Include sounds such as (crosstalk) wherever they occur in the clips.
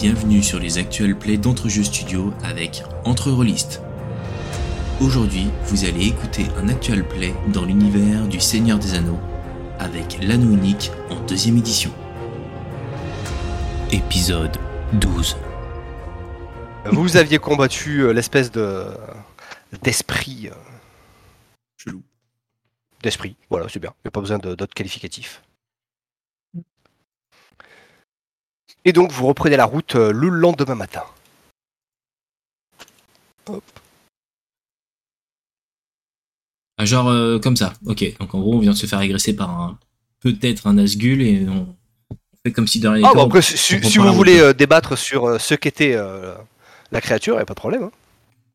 Bienvenue sur les actuels plays d'Entrejeux Studio avec Entre Rollistes. Aujourd'hui, vous allez écouter un actual play dans l'univers du Seigneur des Anneaux avec l'anneau unique en deuxième édition. Épisode 12. Vous aviez combattu euh, l'espèce de d'esprit. euh, Chelou. D'esprit, voilà, c'est bien. Il n'y a pas besoin de- d'autres qualificatifs. Et donc vous reprenez la route euh, le lendemain matin. Ah, genre euh, comme ça, ok. Donc en gros, on vient de se faire agresser par un peut-être un Asgul et on fait comme si de rien Ah, bah, après, si, si- on si reprend la vous voulez euh, débattre sur euh, ce qu'était euh, la créature, il n'y a pas de problème. hein.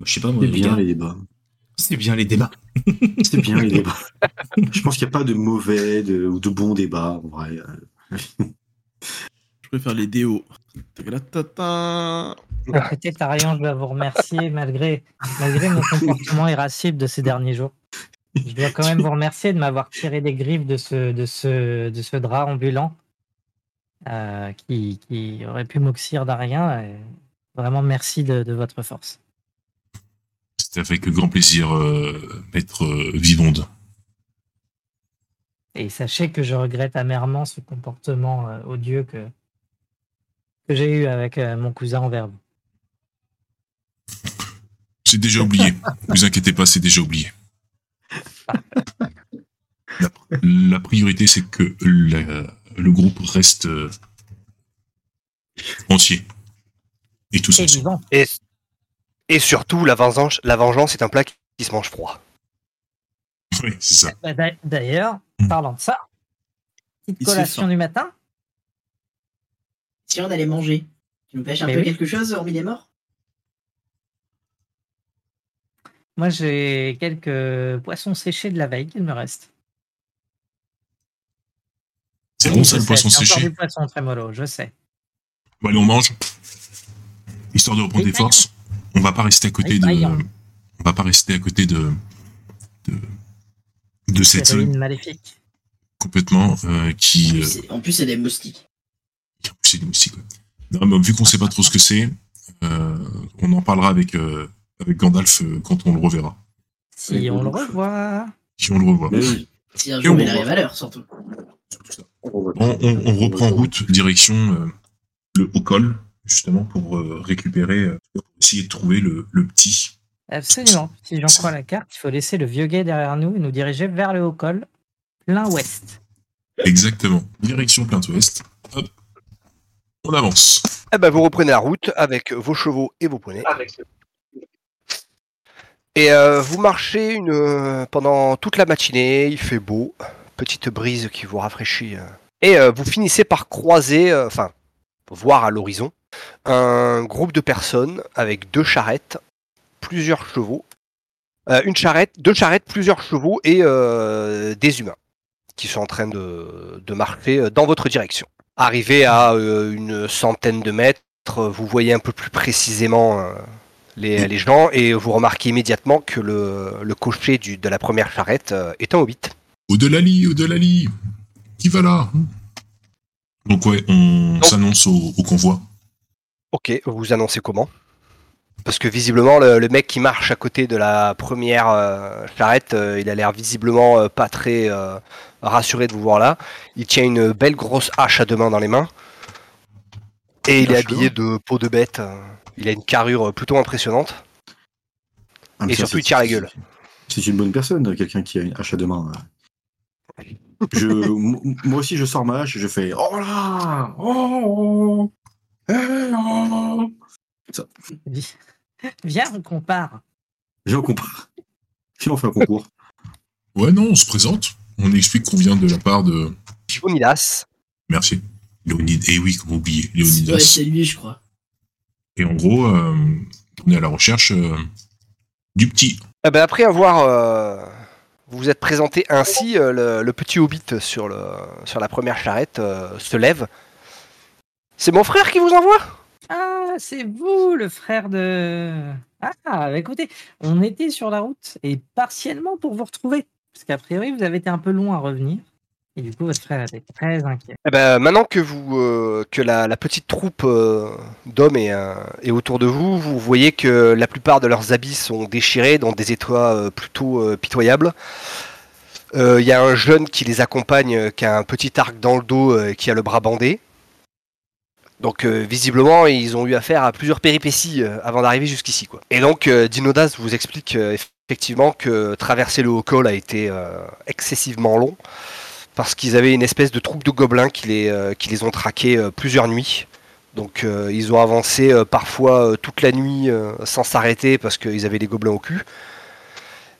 Je sais pas, moi, C'est bien les débats. C'est bien les débats. (laughs) C'est bien les débats. Je pense qu'il n'y a pas de mauvais de- ou de bons débats en vrai. Je préfère les déos. Écoutez, Tarion, je dois vous remercier malgré, malgré mon comportement irascible de ces derniers jours. Je dois quand même vous remercier de m'avoir tiré des griffes de ce, de ce, de ce drap ambulant euh, qui, qui aurait pu m'oxyre d'Arien. et Vraiment, merci de, de votre force. C'est avec grand plaisir, euh, maître euh, Vivonde. Et sachez que je regrette amèrement ce comportement euh, odieux que, que j'ai eu avec euh, mon cousin envers vous. C'est déjà oublié. (laughs) vous inquiétez pas, c'est déjà oublié. La, la priorité, c'est que la- le groupe reste euh, entier. Et tous Et. Et, et surtout, la vengeance, la vengeance est un plat qui se mange froid. Oui, c'est ça. Bah, d'a- D'ailleurs, Hmm. parlant de ça, petite collation du matin. On allait manger, tu nous pêches un Mais peu oui. quelque chose hormis les morts? Moi, j'ai quelques poissons séchés de la veille qu'il me reste. C'est bon ça, le poisson c'est encore séché du poisson très mollo, je sais. Bon, allez, on mange. Histoire de reprendre des forces. On va pas rester à côté de. vaillant. On va pas rester à côté de. de, de cette zone maléfique. complètement euh, En qui. plus, euh, c'est- En plus, c'est des moustiques. Non, mais vu qu'on sait pas trop ce que c'est, euh, on en parlera avec, euh, avec Gandalf euh, quand on le reverra. Si on le revoit. Si on le revoit. oui. Si un Et jour on il voit. arrive à l'heure, surtout. On, on- on reprend route direction euh, le haut col, justement, pour euh, récupérer, euh, pour essayer de trouver le, le petit. Absolument. Si j'en crois la carte, il faut laisser le vieux guet derrière nous et nous diriger vers le haut col, plein ouest. Exactement. Direction plein ouest. Hop. On avance. Eh ben, vous reprenez la route avec vos chevaux et vos poneys. Et euh, vous marchez une, euh, pendant toute la matinée, il fait beau, petite brise qui vous rafraîchit. euh. Et euh, vous finissez par croiser, euh, enfin, voir à l'horizon, un groupe de personnes avec deux charrettes, plusieurs chevaux, euh, une charrette, deux charrettes, plusieurs chevaux et euh, des humains qui sont en train de, de marcher dans votre direction. Arrivé à euh, une centaine de mètres, vous voyez un peu plus précisément euh, les, les gens et vous remarquez immédiatement que le, le cocher du, de la première charrette euh, est un hobbit. Au-delà au-delà Qui va là Donc ouais, on s'annonce au, au convoi. Ok, vous annoncez comment? Parce que visiblement, le, le mec qui marche à côté de la première euh, charrette, euh, il a l'air visiblement euh, pas très euh, rassuré de vous voir là. Il tient une belle grosse hache à deux mains dans les mains. Et il est habillé de peau de bête. Il a une carrure plutôt impressionnante. Ah, Et ça, surtout, il tire la gueule. C'est une bonne personne, quelqu'un qui a une hache à deux mains. (laughs) Je, moi aussi, je sors ma hache et je fais Oh là Oh, oh, eh, oh. Vi- (laughs) Viens, on compare. Viens, on compare. Sinon, on fait un concours. Ouais, non, on se présente. On explique qu'on vient de la part de. Leonidas. Merci. Léonid. Eh oui, comment oublier Ouais, Léonidas. c'est lui, je crois. Et en gros, euh, on est à la recherche euh, du petit. Eh ben, après avoir euh, vous vous êtes présenté ainsi, euh, le, le petit hobbit sur, le, sur la première charrette euh, se lève. C'est mon frère qui vous envoie? Ah, c'est vous, le frère de. Ah, bah écoutez, on était sur la route et partiellement pour vous retrouver. Parce qu'a priori, vous avez été un peu long à revenir. Et du coup, votre frère était très inquiet. Eh ben, maintenant que vous euh, que la, petite troupe euh, d'hommes est, euh, est autour de vous, vous voyez que la plupart de leurs habits sont déchirés dans des euh, plutôt pitoyables. Il y a un jeune qui les accompagne, qui a un petit arc dans le dos, et qui a le bras bandé. Donc visiblement, ils ont eu affaire à plusieurs péripéties avant d'arriver jusqu'ici. Et donc, Dinodas vous explique effectivement que traverser le haut col a été euh, excessivement long parce qu'ils avaient une espèce de troupe de gobelins qui les, euh, qui les ont traqués euh, plusieurs nuits. Donc ils ont avancé parfois toute la nuit sans s'arrêter parce qu'ils avaient les gobelins au cul.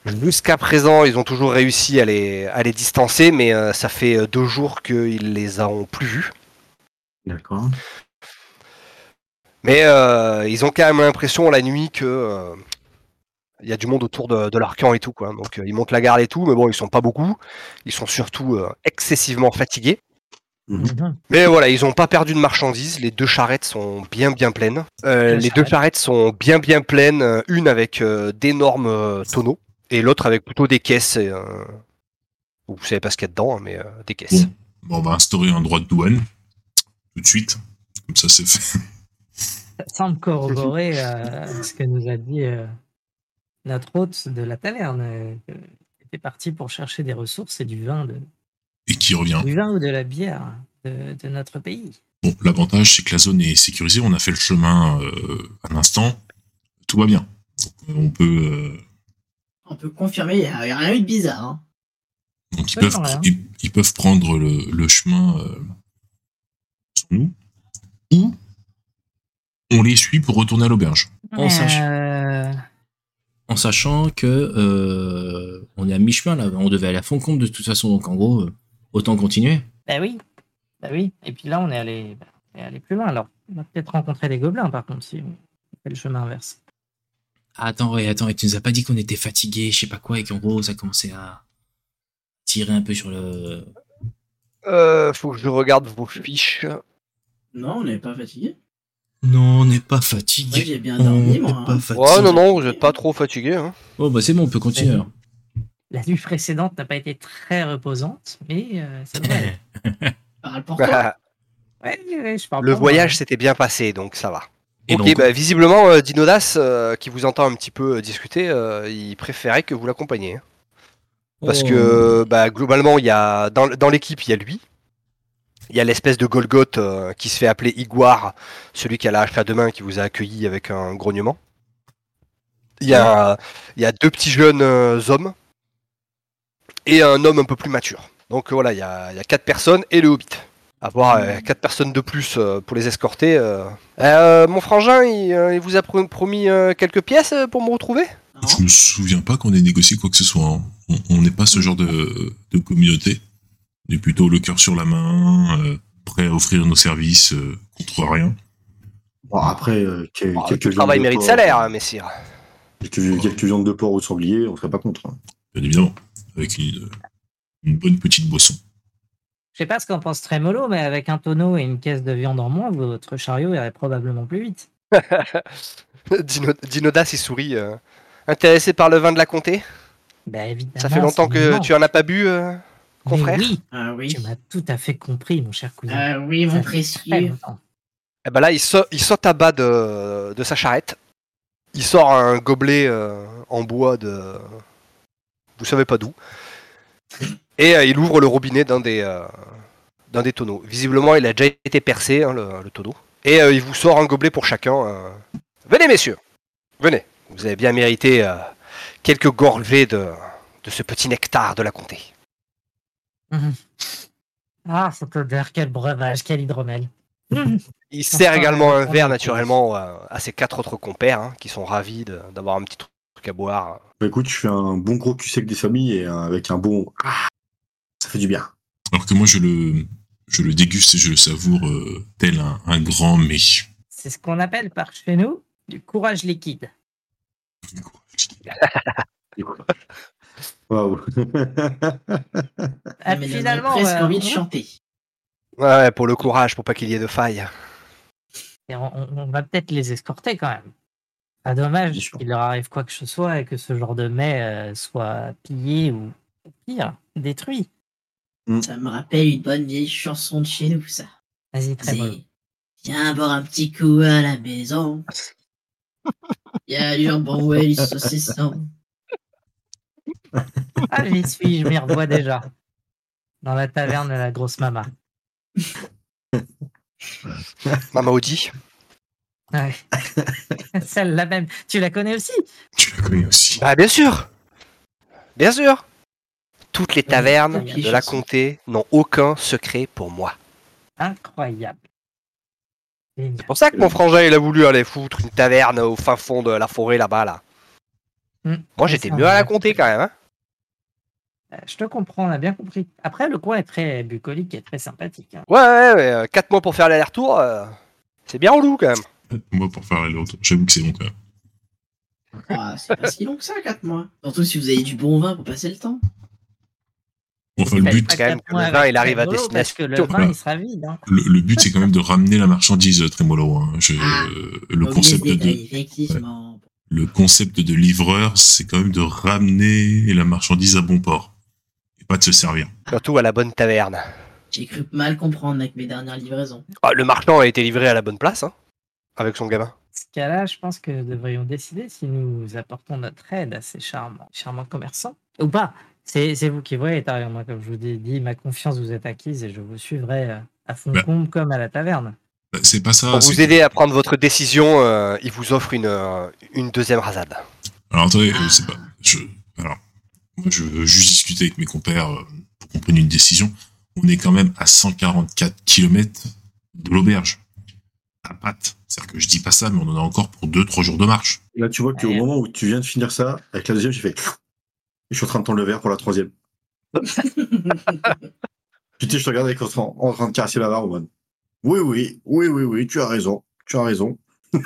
Jusqu'à présent, ils ont toujours réussi à les, à les distancer, mais euh, ça fait deux jours qu'ils les ont plus vus. D'accord. Mais euh, ils ont quand même l'impression la nuit que euh, il y a du monde autour de, de leur camp et tout quoi. Donc euh, ils montent la garde et tout, mais bon ils sont pas beaucoup. Ils sont surtout euh, excessivement fatigués. Mhm. Mais voilà, ils ont pas perdu de marchandises. Les deux charrettes sont bien bien pleines. Euh, les deux charrettes. sont bien bien pleines. Une avec euh, d'énormes euh, tonneaux et l'autre avec plutôt des caisses. euh, Vous savez pas ce qu'il y a dedans, hein, mais euh, des caisses. Bon, on va instaurer un droit de douane tout de suite. Comme ça, c'est fait. Ça semble corroborer euh, ce que nous a dit euh, notre hôte de la taverne. euh, était parti pour chercher des ressources et du vin, de, Et qui revient. du vin ou de la bière de, de notre pays. Bon, l'avantage, c'est que la zone est sécurisée. On a fait le chemin euh, à l'instant. Tout va bien. Donc, on peut. euh, On peut confirmer, il n'y a rien eu de bizarre. Hein. donc, ils peuvent, ils, ils peuvent prendre le, le chemin euh, sans nous. Ou on les suit pour retourner à l'auberge. On sache. Euh, En sachant que euh, on est à mi-chemin là, on devait aller à fond compte de toute façon, donc en gros, euh, autant continuer. bah oui, bah oui. Et puis là, on est allé, bah, on est allé plus loin. Alors, on va peut-être rencontrer des gobelins, par contre, si on fait le chemin inverse. Ah, attends, ouais, attends, et tu nous as pas dit qu'on était fatigué, je sais pas quoi, et qu'en gros, ça commençait à tirer un peu sur le. Euh, faut que je regarde vos fiches. Non, on n'est pas fatigué. Non, on n'est pas fatigué. j'ai bien On dormi, n'est moi. pas hein. fatigué. Ouais, non, non, vous êtes pas trop fatigué. Hein. Oh, bah c'est bon, on peut continuer. alors. La nuit précédente n'a pas été très reposante, mais euh, ça devrait aller. Parle pour toi. (laughs) Ouais, ouais, je parle Le pour moi. voyage s'était bien passé, donc ça va. Et ok, donc, bah, visiblement, euh, Dinodas, euh, qui vous entend un petit peu euh, discuter, euh, il préférait que vous l'accompagniez. hein. Parce oh, que bah, globalement, il y a dans, dans l'équipe, il y a lui. Il y a l'espèce de Golgoth euh, qui se fait appeler Iguar, celui qui a la hache à deux mains qui vous a accueilli avec un grognement. Il y a, il y a deux petits jeunes euh, hommes et un homme un peu plus mature. Donc euh, voilà, il y a, il y a quatre personnes et le hobbit. Avoir euh, quatre personnes de plus euh, pour les escorter. euh. Euh, mon frangin, il, il vous a pro- promis euh, quelques pièces pour me retrouver? Je me souviens pas qu'on ait négocié quoi que ce soit. hein. On- On n'est pas ce genre de, de communauté. Est plutôt le cœur sur la main, euh, prêt à offrir nos services euh, contre rien. Bon, après, euh, quel- quelques Le travail viandes de mérite porc, salaire, hein, messire. Quelques, quelques viandes de porc au sanglier, on serait pas contre. hein. Bien évidemment. Avec une, une bonne petite boisson. Je sais pas ce qu'en pense Trémolo, mais avec un tonneau et une caisse de viande en moins, votre chariot irait probablement plus vite. (laughs) Dino- Dinodas, il sourit. euh. Intéressé par le vin de la comté? Bah, évidemment. Ça fait longtemps que évident. tu en as pas bu, euh, confrère Oui, Ah oui. tu m'as tout à fait compris, mon cher cousin. Ah oui, mon précieux. longtemps. Eh ben là, il, sa- il saute à bas de, de sa charrette. Il sort un gobelet euh, en bois de. Vous savez pas d'où. Et euh, il ouvre le robinet d'un des, euh, d'un des tonneaux. Visiblement, il a déjà été percé, hein, le, le tonneau. Et euh, il vous sort un gobelet pour chacun. euh. Venez, messieurs. Venez. Vous avez bien mérité euh, quelques gorgées de, de ce petit nectar de la comté. Mhm. Ah, cette odeur, quel breuvage, quel hydromel. Il sert Enfin, également un verre naturellement euh, à ses quatre autres compères hein, qui sont ravis de- d'avoir un petit truc à boire. Bah, écoute, je fais un bon gros cul sec des familles et euh, avec un bon. Ah, ça fait du bien. Alors que moi, je le, je le déguste et je le savoure euh, tel un, un grand mets. C'est ce qu'on appelle par chez nous du courage liquide. (laughs) Waouh. Ah, mais finalement, on a presque euh, envie de chanter. Ouais, ouais, pour le courage, pour pas qu'il y ait de faille. Et on, va peut-être les escorter quand même. Pas dommage qu'il leur arrive quoi que ce soit et que ce genre de mets euh, soit pillé ou pire, détruit. Ça me rappelle une bonne vieille chanson de chez nous, ça. Vas-y, très bon. Viens boire un petit coup à la maison. (laughs) Il y a du jambon et du saucisson. Ah, j'y suis, je m'y revois déjà. Dans la taverne de la grosse mama. Mama Audi. Ouais. (laughs) Celle-là même. Tu la connais aussi? Tu la connais aussi. Bah bien sûr Bien sûr Toutes les tavernes de la comté n'ont aucun secret pour moi. Incroyable. C'est pour ça que mon frangin il a voulu aller foutre une taverne au fin fond de la forêt là-bas là. Hmm. Moi j'étais mieux à la comté quand même. Hein Je te comprends, on a bien compris. Après, le coin est très bucolique et très sympathique. hein. ouais ouais ouais, 4 mois pour faire l'aller-retour, euh, c'est bien relou quand même. Moi, pour faire aller retour j'avoue que c'est bon quand même. Ah, c'est pas si long que ça, 4 mois. Surtout si vous avez du bon vin pour passer le temps. Enfin, le Fallait but, pas quand même quatre que mois le vin, avec il arrive à Tremolo, Parce que le destination. vin, il sera vide. hein. le, le but, c'est quand même de ramener la marchandise, Trémolo. Hein. Je- Ah, le, Oubliez concept ce détail, de, effectivement. le concept de livreur, c'est quand même de ramener la marchandise à bon port. Pas de se servir. Surtout à la bonne taverne. J'ai cru mal comprendre avec mes dernières livraisons. Ah, le marchand a été livré à la bonne place, hein, avec son gamin. Dans ce cas-là, je pense que nous devrions décider si nous apportons notre aide à ces charmants, charmants commerçants ou pas. C'est vous qui voyez, Tarion. Moi, comme je vous ai dit, ma confiance vous est acquise et je vous suivrai euh, à fond comble comme à la taverne. Bah, C'est pas ça. Pour vous aider à prendre votre décision, euh, il vous offre une, euh, une deuxième rasade. Alors attendez, Ah. euh, c'est pas. Je, alors, moi, je veux juste discuter avec mes compères euh, pour qu'on prenne une décision. On est quand même à 144 km de l'auberge. À patte. C'est-à-dire que je dis pas ça, mais on en a encore pour 2-3 jours de marche. Là, tu vois qu'au Ouais. moment où tu viens de finir ça, avec la deuxième, j'ai fait. Et je suis en train de tendre le verre pour la troisième. (laughs) Putain, je te regarde avec en, train- en train de caresser la barre, man. Oui, oui, oui, oui, oui, tu as raison. Tu as raison. (laughs)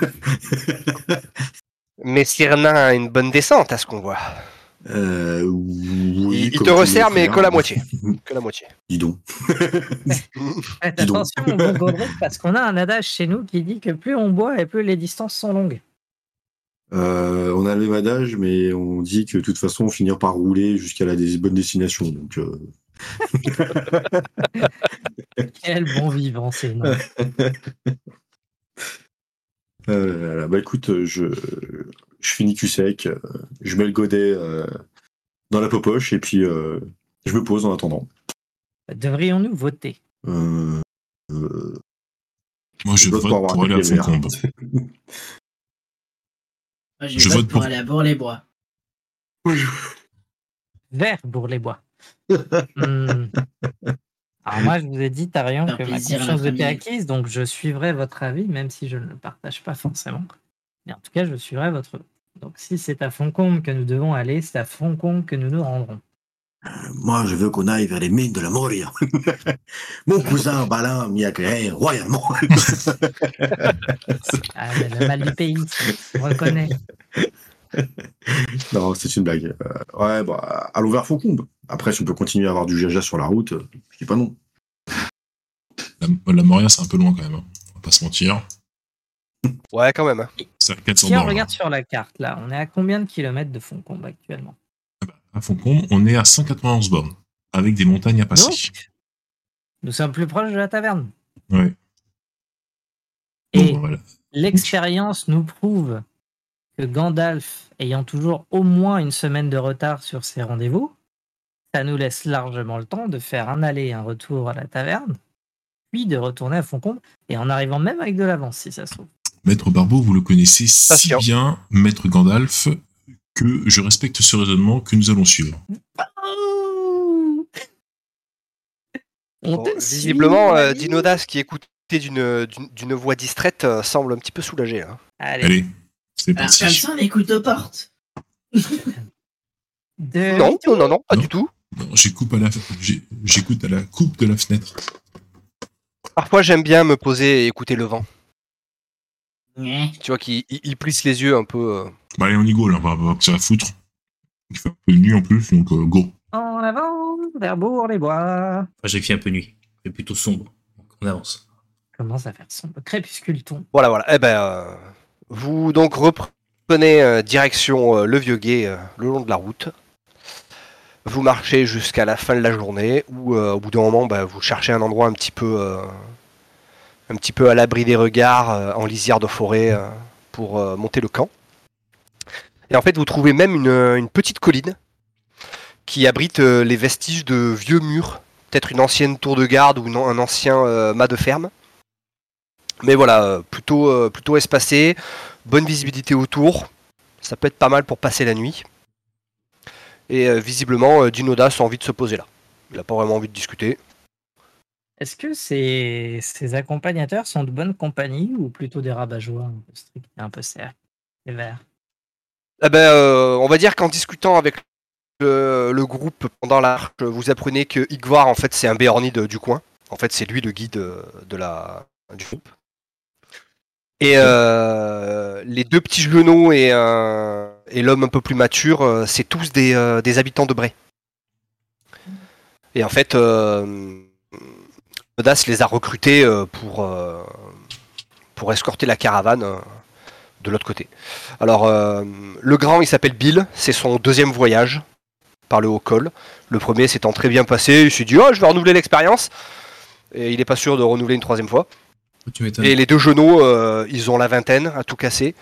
Mais Cyrna a une bonne descente à ce qu'on voit. Euh, oui, il te resserre, mais que la moitié. (laughs) Que la moitié. Dis donc. (laughs) Faites Dis donc. attention, bon Godric, parce qu'on a un adage chez nous qui dit que plus on boit et plus les distances sont longues. Euh, on a le même adage, mais on dit que de toute façon, on finira par rouler jusqu'à la bonne destination. Donc, euh, (laughs) Quel bon vivant, c'est non. Euh, bah écoute, je, je finis cul sec, euh, je mets le godet euh, dans la popoche et puis euh, je me pose en attendant. Devrions-nous voter? Euh, euh, Moi, je vote vote pour pour aller à. Foncombe. Moi, je, Je vote vote pour pour- aller à Bourg-les-Bois. Vert Bourg-les-Bois. Hmm. (laughs) Alors moi, je vous ai dit, Tarion, que ma la était acquise, donc je suivrai votre avis, même si je ne le partage pas forcément. Mais en tout cas, je suivrai votre. Donc si c'est à Foncombe que nous devons aller, c'est à Foncombe que nous nous rendrons. Moi, je veux qu'on aille vers les mines de la Moria. (laughs) Mon cousin Balin m'y accueille royalement. Ah, le mal du pays, on reconnaît. (laughs) non, c'est une blague. Euh, ouais, bah, allons vers Faucombe. Après, si on peut continuer à avoir du jaja sur la route, euh, je dis pas non. La, la Moria, c'est un peu loin quand même. hein. On va pas se mentir. Ouais, quand même. hein. C'est à 400 Si on bornes. regarde sur la carte, là, on est à combien de kilomètres de Foncombe actuellement? À Foncombe, on est à 191 bornes. Avec des montagnes à passer. Donc Nous sommes plus proches de la taverne. Ouais. Et Bon, voilà. l'expérience nous prouve que Gandalf, ayant toujours au moins une semaine de retard sur ses rendez-vous, ça nous laisse largement le temps de faire un aller et un retour à la taverne, puis de retourner à Foncombe, et en arrivant même avec de l'avance, si ça se trouve. Maître Barbeau, vous le connaissez si bien, Maître Gandalf, que je respecte ce raisonnement que nous allons suivre. On Bon, te visiblement, euh. Dinodas, qui écoutait d'une voix distraite, euh, semble un petit peu soulagé. hein. Allez, Allez, c'est Alors, parti. comme ça, on écoute aux portes. de- Non, non, non, non, pas Non. du tout. Non, J'écoute à, la... j'écoute à la coupe de la fenêtre. Parfois, j'aime bien me poser et écouter le vent. Tu vois qu'il il- il plisse les yeux un peu. euh. Bah, allez, on y go, là, on va voir que ça va foutre. Il fait un peu de nuit en plus, donc euh, go. En avant, vers Bourg-les-Bois. Enfin, j'ai fait un peu nuit. C'est plutôt sombre. Donc, on avance. Commence à faire sombre? Crépuscule tombe. Voilà, voilà. Eh ben, euh, vous donc reprenez euh, direction euh, le vieux guet euh, le long de la route. Vous marchez jusqu'à la fin de la journée, où euh, au bout d'un moment, bah, vous cherchez un endroit un petit peu, euh, à l'abri des regards, euh, en lisière de forêt, pour monter le camp. Et en fait, vous trouvez même une, petite colline qui abrite les vestiges de vieux murs, peut-être une ancienne tour de garde ou un ancien mât de ferme. Mais voilà, plutôt, plutôt espacé, bonne visibilité autour. Ça peut être pas mal pour passer la nuit. Et euh, visiblement, euh, Dinodas a envie de se poser là. Il n'a pas vraiment envie de discuter. Est-ce que ces, ces accompagnateurs sont de bonne compagnie ou plutôt des rabat-joie un peu un peu verts? Eh ben, euh, on va dire qu'en discutant avec le, le groupe pendant la marche, vous apprenez que Igvar, en fait, c'est un béornide du coin. En fait, c'est lui le guide de la, du groupe. Et euh, les deux petits genoux et, euh, et l'homme un peu plus mature, euh, c'est tous des, euh, des habitants de Bray. Et en fait, euh, Odas les a recrutés euh, pour, euh, pour escorter la caravane euh, de l'autre côté. Alors, euh, le grand, il s'appelle Bill, c'est son deuxième voyage par le haut col. Le premier s'étant très bien passé, il s'est dit Oh, je vais renouveler l'expérience. Et il n'est pas sûr de renouveler une troisième fois. Tu. Et les deux genoux, euh, ils ont la vingtaine à tout casser.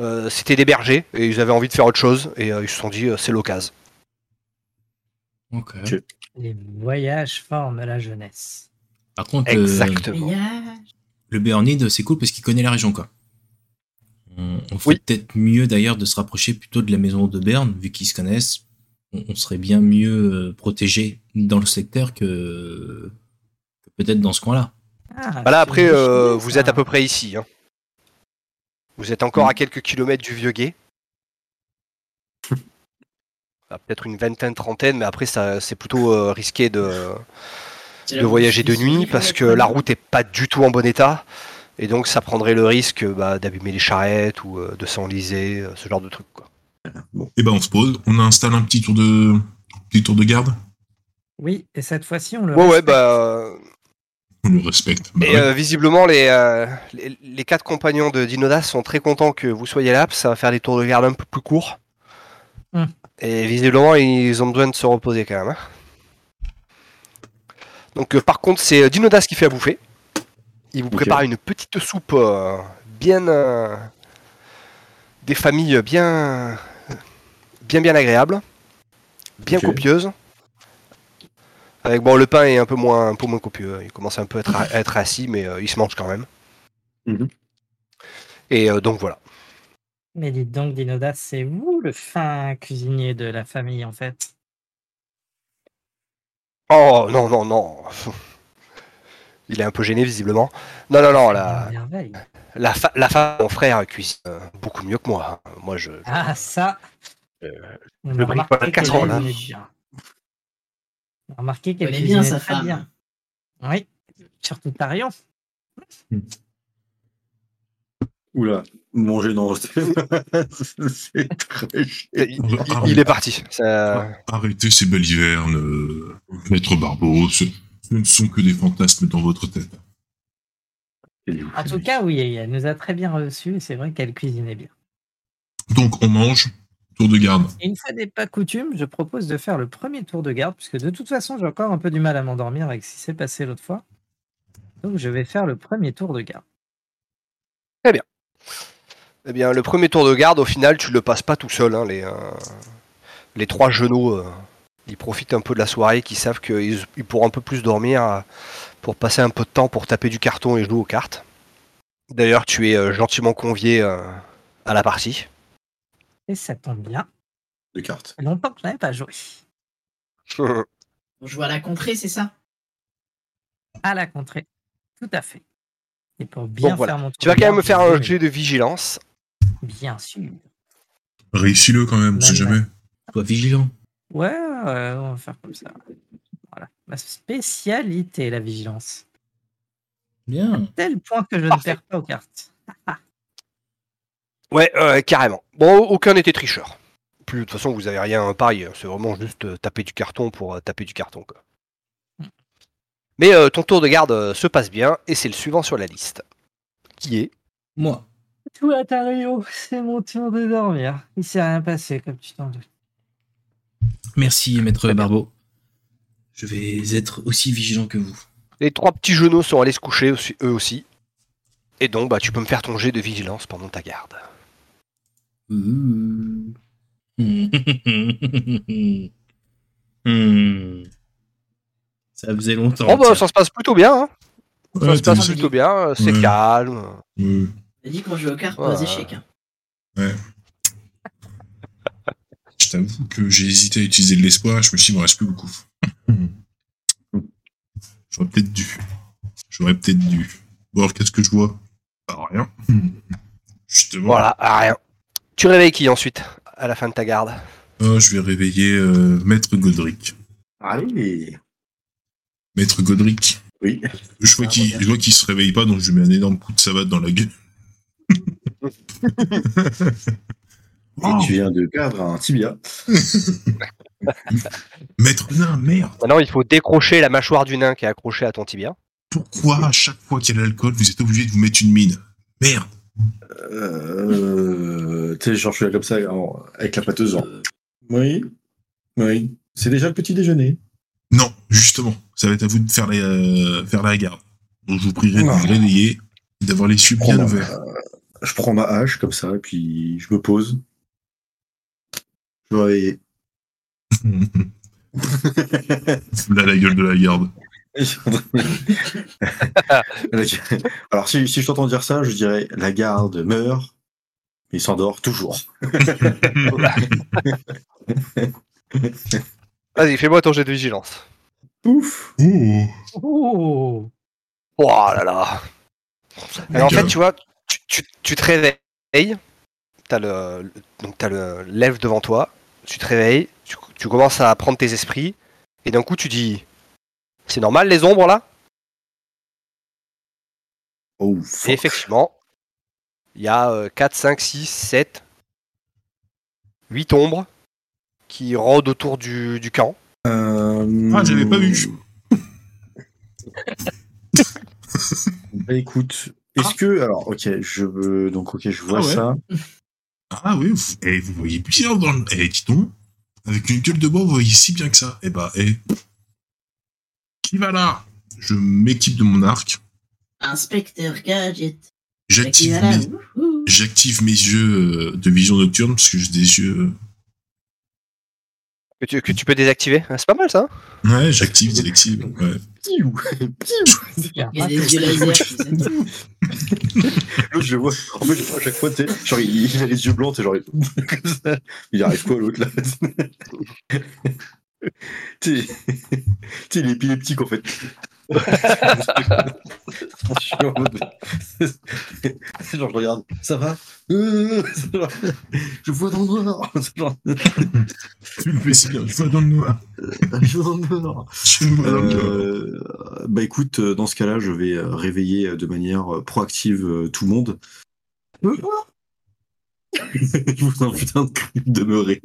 Euh, C'était des bergers et ils avaient envie de faire autre chose et euh, ils se sont dit euh, c'est l'occasion. Les voyages forment la jeunesse. Par contre, Exactement. Le Bernide, c'est cool parce qu'il connaît la région, quoi. On, on fait Oui. peut-être mieux d'ailleurs de se rapprocher plutôt de la maison de Berne, vu qu'ils se connaissent. On, on serait bien mieux protégé dans le secteur que, que peut-être dans ce coin-là. Ah, Voilà, c'est après, euh, vous êtes à peu près ici. hein. Vous êtes encore à quelques kilomètres du vieux guet. (laughs) Ah, Peut-être une vingtaine, trentaine, mais après, ça, c'est plutôt euh, risqué de, de voyager de nuit parce que la route est pas du tout en bon état. Et donc, ça prendrait le risque bah, d'abîmer les charrettes ou euh, de s'enliser, euh, ce genre de truc. Quoi. Et ben on se pose, on installe un petit tour de petit tour de garde. Oui, et cette fois-ci, on le Ouais, ouais, bah. On le respecte. Bah Et ouais. euh, visiblement, les, euh, les, les quatre compagnons de Dinodas sont très contents que vous soyez là, parce que ça va faire des tours de garde un peu plus courts. Hmm. Et visiblement, ils ont besoin de se reposer quand même. hein. Donc, euh, par contre, c'est Dinodas qui fait à bouffer. Il vous prépare une petite soupe euh, bien. euh, des familles bien. bien, bien agréables. Bien copieuses. Avec bon, le pain est un peu moins, un peu moins copieux. Il commence un peu à être, à être assis, mais euh, il se mange quand même. Mhm. Et euh, donc voilà. Mais dites donc, Dinodas, c'est vous le fin cuisinier de la famille, en fait? Oh non, non, non. (laughs) Il est un peu gêné visiblement. Non, non, non, la, Ah, la, fa- la femme de mon frère cuisine euh, beaucoup mieux que moi. hein. Moi, je. Ah, ça Euh, je remarqué pas la casserole, hein. Remarqué qu'elle Elle est bien sa très femme. bien. Oui, surtout Tarion. Oula, manger dans (laughs) c'est très chiant. il, il- il est parti. Ça- Arrêtez ces balivernes, euh, maître Barbeau. Ce, ce ne sont que des fantasmes dans votre tête. En tout cas, oui, elle nous a très bien reçus et c'est vrai qu'elle cuisinait bien. Donc on mange, tour de garde. Et une fois n'est pas coutume, je propose de faire le premier tour de garde, puisque de toute façon, j'ai encore un peu du mal à m'endormir avec ce qui s'est passé l'autre fois. Donc, je vais faire le premier tour de garde. Eh bien, le premier tour de garde, au final, tu le passes pas tout seul. hein, les, euh, les trois genoux, euh, ils profitent un peu de la soirée, qu'ils savent qu'ils ils pourront un peu plus dormir euh, pour passer un peu de temps pour taper du carton et jouer aux cartes. D'ailleurs, tu es euh, gentiment convié euh, à la partie. Et ça tombe bien. de cartes. Longtemps que je n'avais pas joué. (laughs) On joue à la contrée, c'est ça? À la contrée. Tout à fait. Et pour bien Bon, voilà. faire mon tour tu vas quand même faire je un jet de vigilance. Bien sûr. Réussis-le quand même, on sait jamais. Sois vigilant. Ouais, ouais, on va faire comme ça. Voilà. Ma spécialité, la vigilance. Bien. Tel point que je Parfait. ne perds pas aux cartes. (laughs) Ouais, euh, carrément. Bon, aucun n'était tricheur. Plus, de toute façon, vous avez rien pareil. C'est vraiment juste euh, taper du carton pour euh, taper du carton. Quoi. Mais euh, ton tour de garde euh, se passe bien et c'est le suivant sur la liste. Qui est Moi. Tout à Tario, c'est mon tour de dormir. Il s'est rien passé, comme tu t'en doutes. Merci, maître Barbeau. Je vais être aussi vigilant que vous. Les trois petits genoux sont allés se coucher aussi- eux aussi. Et donc, bah, tu peux me faire ton jet de vigilance pendant ta garde. Hmm. (laughs) Ça faisait longtemps. Oh, bah, ça se passe plutôt bien. Hein. Ça Ouais, se passe plutôt bien. euh, C'est Ouais. calme. Ouais. T'as dit qu'on joue aux cartes, Ouais. pas aux échecs. Hein. Je t'avoue que j'ai hésité à utiliser de l'espoir, je me suis dit, il m'en reste plus beaucoup. (laughs) J'aurais peut-être dû. J'aurais peut-être dû. Bon, alors, qu'est-ce que je vois? Bah, rien. (laughs) Justement. Voilà, rien. Tu réveilles qui ensuite À la fin de ta garde? Oh, je vais réveiller euh, Maître Godric. Allez Maître Godric. Oui. Je vois qu'il se réveille pas, donc je lui mets un énorme coup de savate dans la gueule. (laughs) Et tu viens de perdre un tibia. (laughs) Maître nain, merde Maintenant, il faut décrocher la mâchoire du nain qui est accrochée à ton tibia. Pourquoi à chaque fois qu'il y a de l'alcool, vous êtes obligé de vous mettre une mine? Merde Euh, tu sais, genre, je suis là comme ça, en- avec la pâteuse. en- Oui, oui. C'est déjà le petit déjeuner. Non, justement, ça va être à vous de faire la, euh, faire la garde. Donc je vous prierai de vous réveiller et d'avoir les yeux Je bien prends, ouverts. ma, je prends ma hache comme ça, et puis je me pose. Je me réveille. (laughs) (laughs) Là, la gueule de la garde. (laughs) Alors, si, si je t'entends dire ça, je dirais la garde meurt, mais il s'endort toujours. (laughs) Vas-y, fais-moi ton jet de vigilance. Ouf. Oh Oh Oh là là. En fait, tu vois, tu, tu- tu te réveilles, t'as le, le- donc t'as le lève devant toi, tu te réveilles, tu, tu commences à prendre tes esprits, et d'un coup tu dis, c'est normal les ombres là? Oh, Et effectivement, il y a euh, 4, 5, 6, 7, 8 ombres qui rôdent autour du, du camp. Euh, Ah, j'avais pas vu. (laughs) Bah écoute, est-ce que. Alors, ok, je veux. Donc, ok, je vois Ah ouais. ça. Ah oui, vous, eh, vous voyez bien dans le... Eh, dis donc, avec une gueule de bois, vous voyez si bien que ça. Eh bah, eh. Qui va là Je m'équipe de mon arc. Inspecteur Gadget. J'active mes, j'active mes yeux euh, de vision nocturne parce que j'ai des yeux. euh, Que tu, que tu peux désactiver. Ah, C'est pas mal ça. hein Ouais, j'active, désactive. Ouais. Piou je vois. En fait, je vois à chaque fois, tu. Genre, il, il a les yeux blancs, sais, genre. (laughs) Il arrive quoi, l'autre, là? Tu sais, (laughs) tu sais, il est épileptique, en fait. je suis en mode. Genre, je regarde. Ça va? Euh, genre, Je vois dans le noir. Genre, Tu le fais si bien, je vois dans le noir. je vois dans le noir. Je vois dans le noir. Euh, bah écoute, euh, dans ce cas-là, je vais euh, réveiller euh, de manière euh, proactive euh, tout le monde. je (laughs) vous en putain de cri de demeurer.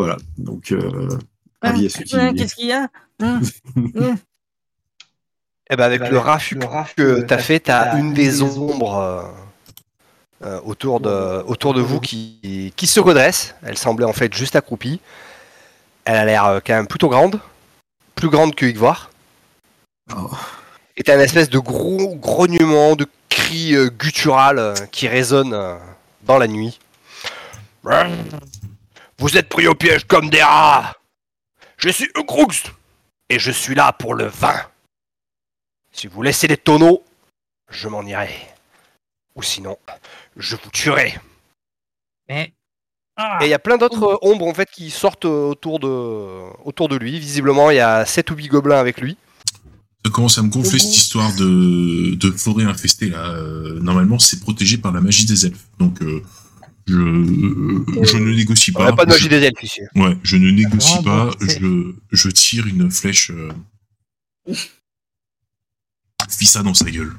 Voilà, donc euh, avis à ceux qui... Ouais, Qu'est-ce qu'il y a? (laughs) Hein? Et ben avec le raffut que t'as fait, t'as une des ombres euh, euh, autour, de, autour de vous qui, qui se redresse. Elle semblait en fait juste accroupie. Elle a l'air quand même plutôt grande. Plus grande que Ygvar. Oh. Et t'as une espèce de gros grognement, de cri euh, guttural euh, qui résonne euh, dans la nuit. Vous êtes pris au piège comme des rats Je suis Ugrux Et je suis là pour le vin Si vous laissez les tonneaux, je m'en irai. Ou sinon, je vous tuerai. Mais. Ah, Et il y a plein d'autres ombres en fait qui sortent euh, autour de, autour de lui. Visiblement, il y a 7 ou 8 gobelins avec lui. Ça commence à me gonfler cette histoire de, de forêt infestée là. Euh, normalement, c'est protégé par la magie des elfes. Donc, euh, je, je ne négocie On pas. n'a pas de magie Je- des elfes ici. Ouais, je ne négocie Ah, pas. Je, je tire une flèche. Euh... Fissa dans sa gueule.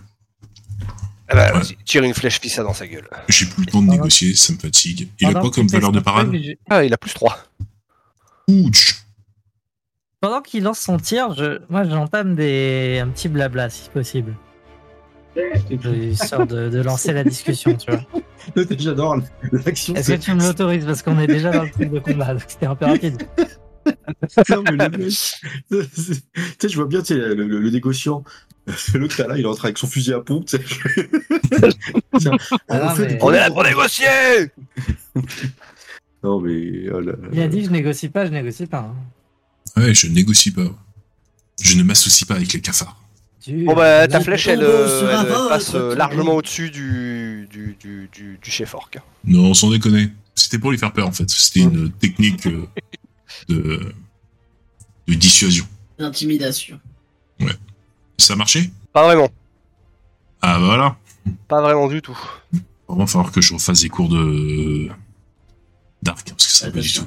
Ah bah, Ouais. tire une flèche fissa dans sa gueule. J'ai plus le temps de négocier, ça me fatigue. Il a quoi comme valeur de parade Ah, il a plus 3. Ouch Pendant qu'il lance son tir, je... moi j'entame des... un petit blabla si possible. Histoire de, de lancer la discussion, tu vois. (laughs) J'adore l'action. Est-ce que tu me l'autorises? Parce qu'on est déjà dans le truc de combat, donc c'était un peu rapide. (laughs) Non, mais le mec, Tu sais, je vois bien tu sais, le, le- le négociant. L'autre là, il est en train avec son fusil à pompe. tu sais. (laughs) Tiens, Ah mais- On est là pour négocier Non, mais. oh là là. Il a dit je négocie pas, je négocie pas. hein. Ouais, je négocie pas. Je ne m'associe pas avec les cafards. Bon bah ta flèche elle, euh, elle votre passe euh, largement au-dessus du, du, du, du, du chef orc. Non, sans déconner. C'était pour lui faire peur, en fait. C'était une technique euh, de, de dissuasion. D'intimidation. Ça a marché? Pas vraiment, Ah, bah voilà. pas vraiment du tout. Vraiment, il va falloir que je refasse des cours de. d'arc, parce que ça va pas du tout.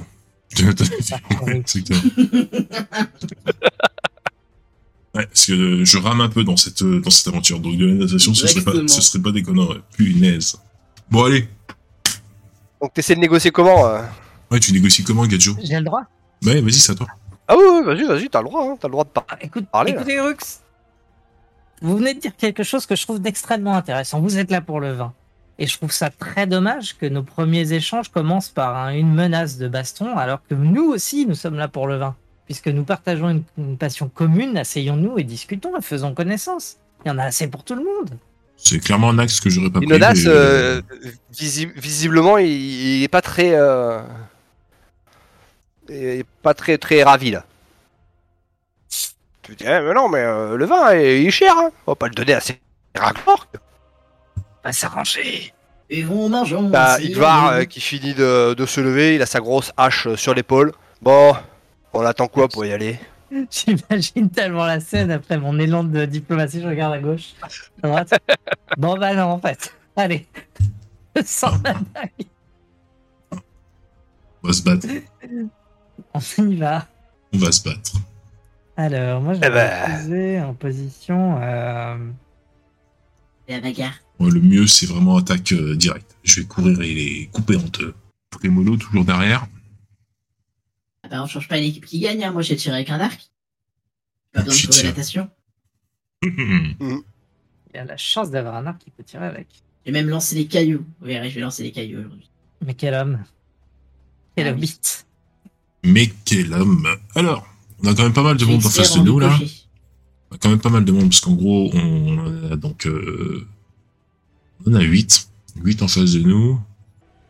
(laughs) Ouais. (laughs) (laughs) Ouais, parce que je rame un peu dans cette, euh, dans cette aventure. Donc, de la natation, ce serait pas, ce serait pas déconnant. ouais. Punaise. Bon, allez. Donc t'essaies de négocier comment euh Ouais, tu négocies comment, Gadjo J'ai le droit Ouais, vas-y, c'est à toi. Ah oui, oui, vas-y, vas-y, t'as le droit, hein, t'as le droit de parler. Ah, écoute, écoutez, Rux. Vous venez de dire quelque chose que je trouve d'extrêmement intéressant. Vous êtes là pour le vin. Et je trouve ça très dommage que nos premiers échanges commencent par un- une menace de baston, alors que nous aussi, nous sommes là pour le vin. Puisque nous partageons une, une passion commune, asseyons-nous et discutons et faisons connaissance. Il y en a assez pour tout le monde. C'est clairement un axe que j'aurais pas pris. Inodas, mais, euh, visi- visiblement, il, il est pas très, euh, il est pas très très ravi là. Tu dis, eh, mais non, mais euh, le vin, il est cher, hein. on va pas le donner à ces raccords. Va s'arranger. Et vont mangeons. T'as on- euh, qui finit de, de se lever, il a sa grosse hache sur l'épaule. Bon, on attend quoi pour y aller (laughs) J'imagine tellement la scène après mon élan de diplomatie. Je regarde à gauche, à droite. (laughs) bon, bah non, en fait. Allez. (laughs) Sans. On va se battre. On y va. On va se battre. Alors, moi, je Eh vais ben. me poser en position. euh, La bagarre. Ouais, le mieux, c'est vraiment attaque euh, directe. Je vais courir et les couper en deux. Prémolo, toujours derrière. Ah bah on change pas l'équipe qui gagne, hein. moi j'ai tiré avec un arc. Pas besoin de tiré. la natation. Il a la chance d'avoir un arc qui peut tirer avec. J'ai même lancé des cailloux. Vous verrez, je vais lancer des cailloux aujourd'hui. Mais quel homme. Quel Ah oui. hobbit. Mais quel homme Alors, on a quand même pas mal de monde en face de nous, là. On a quand même pas mal de monde, parce qu'en gros, on a donc... euh, on a 8. 8 en face de nous.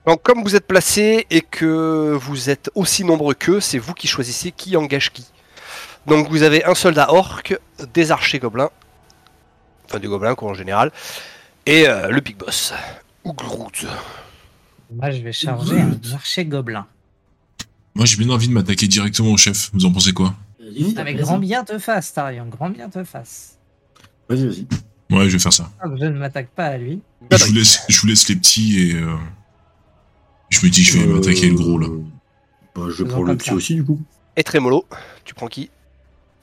Donc, comme vous êtes placé et que vous êtes aussi nombreux qu'eux, c'est vous qui choisissez qui engage qui. Donc, vous avez un soldat orc, des archers gobelins, enfin des gobelins quoi en général, et euh, le big boss, Ugruz. Moi, je vais charger un marché gobelin. Moi, j'ai bien envie de m'attaquer directement au chef. Vous en pensez quoi? Vas-y, t'as Avec grand bien te fasse, Tarion. Grand bien te fasse. Vas-y, vas-y. Ouais, je vais faire ça. Ah, Je ne m'attaque pas à lui. Je vous laisse, je vous laisse les petits et... euh, je me dis, je vais Euh, m'attaquer le gros, là. Bah, je prends le petit ça. aussi, du coup. Et Trémolo, tu prends qui?